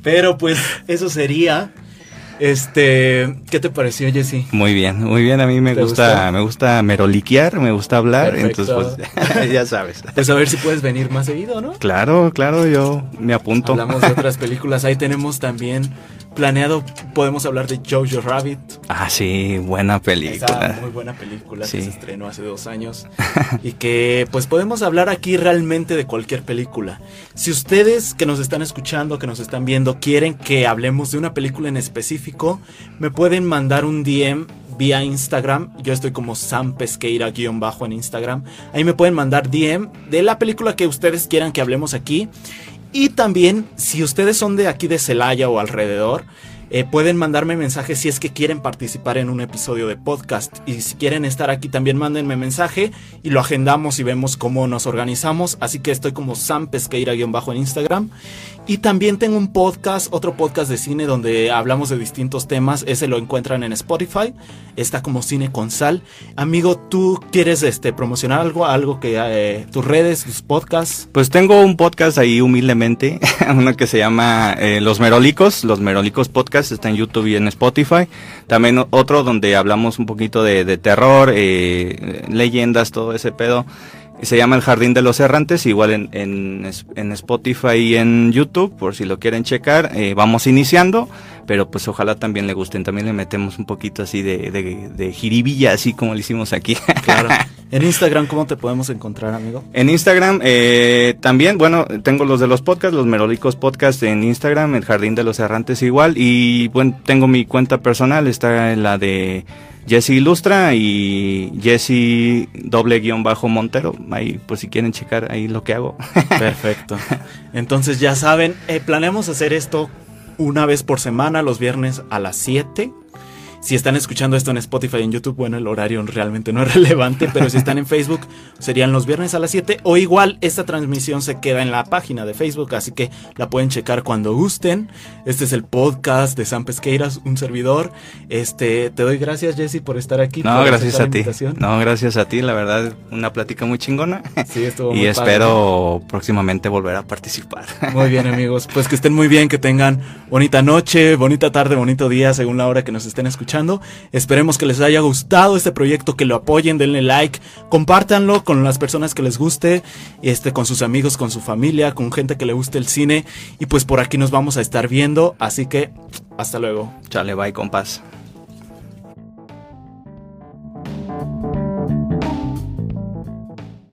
Speaker 1: Pero pues eso sería. Este, ¿qué te pareció, Jesse?
Speaker 2: Muy bien, muy bien. A mí me
Speaker 1: ¿Te
Speaker 2: gusta, me gusta meroliquear, me gusta hablar.
Speaker 1: Perfecto.
Speaker 2: Entonces, pues, ya sabes.
Speaker 1: Pues a ver si puedes venir más seguido, ¿no?
Speaker 2: Claro, claro, yo me apunto.
Speaker 1: Hablamos de otras películas. Ahí tenemos también planeado, podemos hablar de Jojo Rabbit.
Speaker 2: Ah, sí, buena
Speaker 1: Esa
Speaker 2: película.
Speaker 1: muy buena película
Speaker 2: Sí.
Speaker 1: que se estrenó hace dos años. y que pues podemos hablar aquí realmente de cualquier película. Si ustedes que nos están escuchando, que nos están viendo, quieren que hablemos de una película en específico, me pueden mandar un DM vía Instagram. Yo estoy como Sam Pesqueira-bajo en Instagram. Ahí me pueden mandar DM de la película que ustedes quieran que hablemos aquí. Y también, si ustedes son de aquí de Celaya o alrededor, Eh, pueden mandarme mensajes si es que quieren participar en un episodio de podcast. Y si quieren estar aquí también mándenme mensaje y lo agendamos y vemos cómo nos organizamos. Así que estoy como Sam Pesqueira-bajo en Instagram. Y también tengo un podcast, otro podcast de cine donde hablamos de distintos temas. Ese lo encuentran en Spotify. Está como Cine con Sal. Amigo, ¿tú quieres este, promocionar algo? Algo que eh, tus redes, tus podcasts.
Speaker 2: Pues tengo un podcast ahí humildemente, uno que se llama eh, Los Merolicos, Los Merolicos Podcast, está en YouTube y en Spotify. También otro donde hablamos un poquito de, terror, eh, leyendas, todo ese pedo. Se llama El Jardín de los Errantes, igual en, en, Spotify y en YouTube, por si lo quieren checar. Eh, vamos iniciando, pero pues ojalá también le gusten. También le metemos un poquito así de, de, jiribilla, así como lo hicimos aquí.
Speaker 1: Claro. En Instagram, ¿cómo te podemos encontrar, amigo?
Speaker 2: En Instagram, eh, también, bueno, tengo los de los podcasts, los Merolicos Podcasts en Instagram, El Jardín de los Errantes igual. Y bueno, tengo mi cuenta personal, está en la de Jesse Ilustra y Jesse doble guion bajo Montero. Ahí, pues si quieren checar ahí lo que hago.
Speaker 1: Perfecto. Entonces ya saben, eh, planeamos hacer esto una vez por semana, los viernes a las 7. Si están escuchando esto en Spotify y en YouTube, bueno, el horario realmente no es relevante, pero si están en Facebook, serían los viernes a las 7. O igual, esta transmisión se queda en la página de Facebook, así que la pueden checar cuando gusten. Este es el podcast de San Pesqueiras, un servidor. Este, te doy gracias, Jesse, por estar aquí.
Speaker 2: No, gracias a ti. No, gracias a ti, la verdad, una plática muy chingona. Sí, estuvo muy Y espero próximamente volver a participar.
Speaker 1: Muy bien, amigos. Pues que estén muy bien, que tengan bonita noche, bonita tarde, bonito día, según la hora que nos estén escuchando Esperemos que les haya gustado este proyecto, que lo apoyen, denle like, compártanlo con las personas que les guste, este, con sus amigos, con su familia, con gente que le guste el cine. Y pues por aquí nos vamos a estar viendo. Así que hasta luego.
Speaker 2: Chale, bye, compás.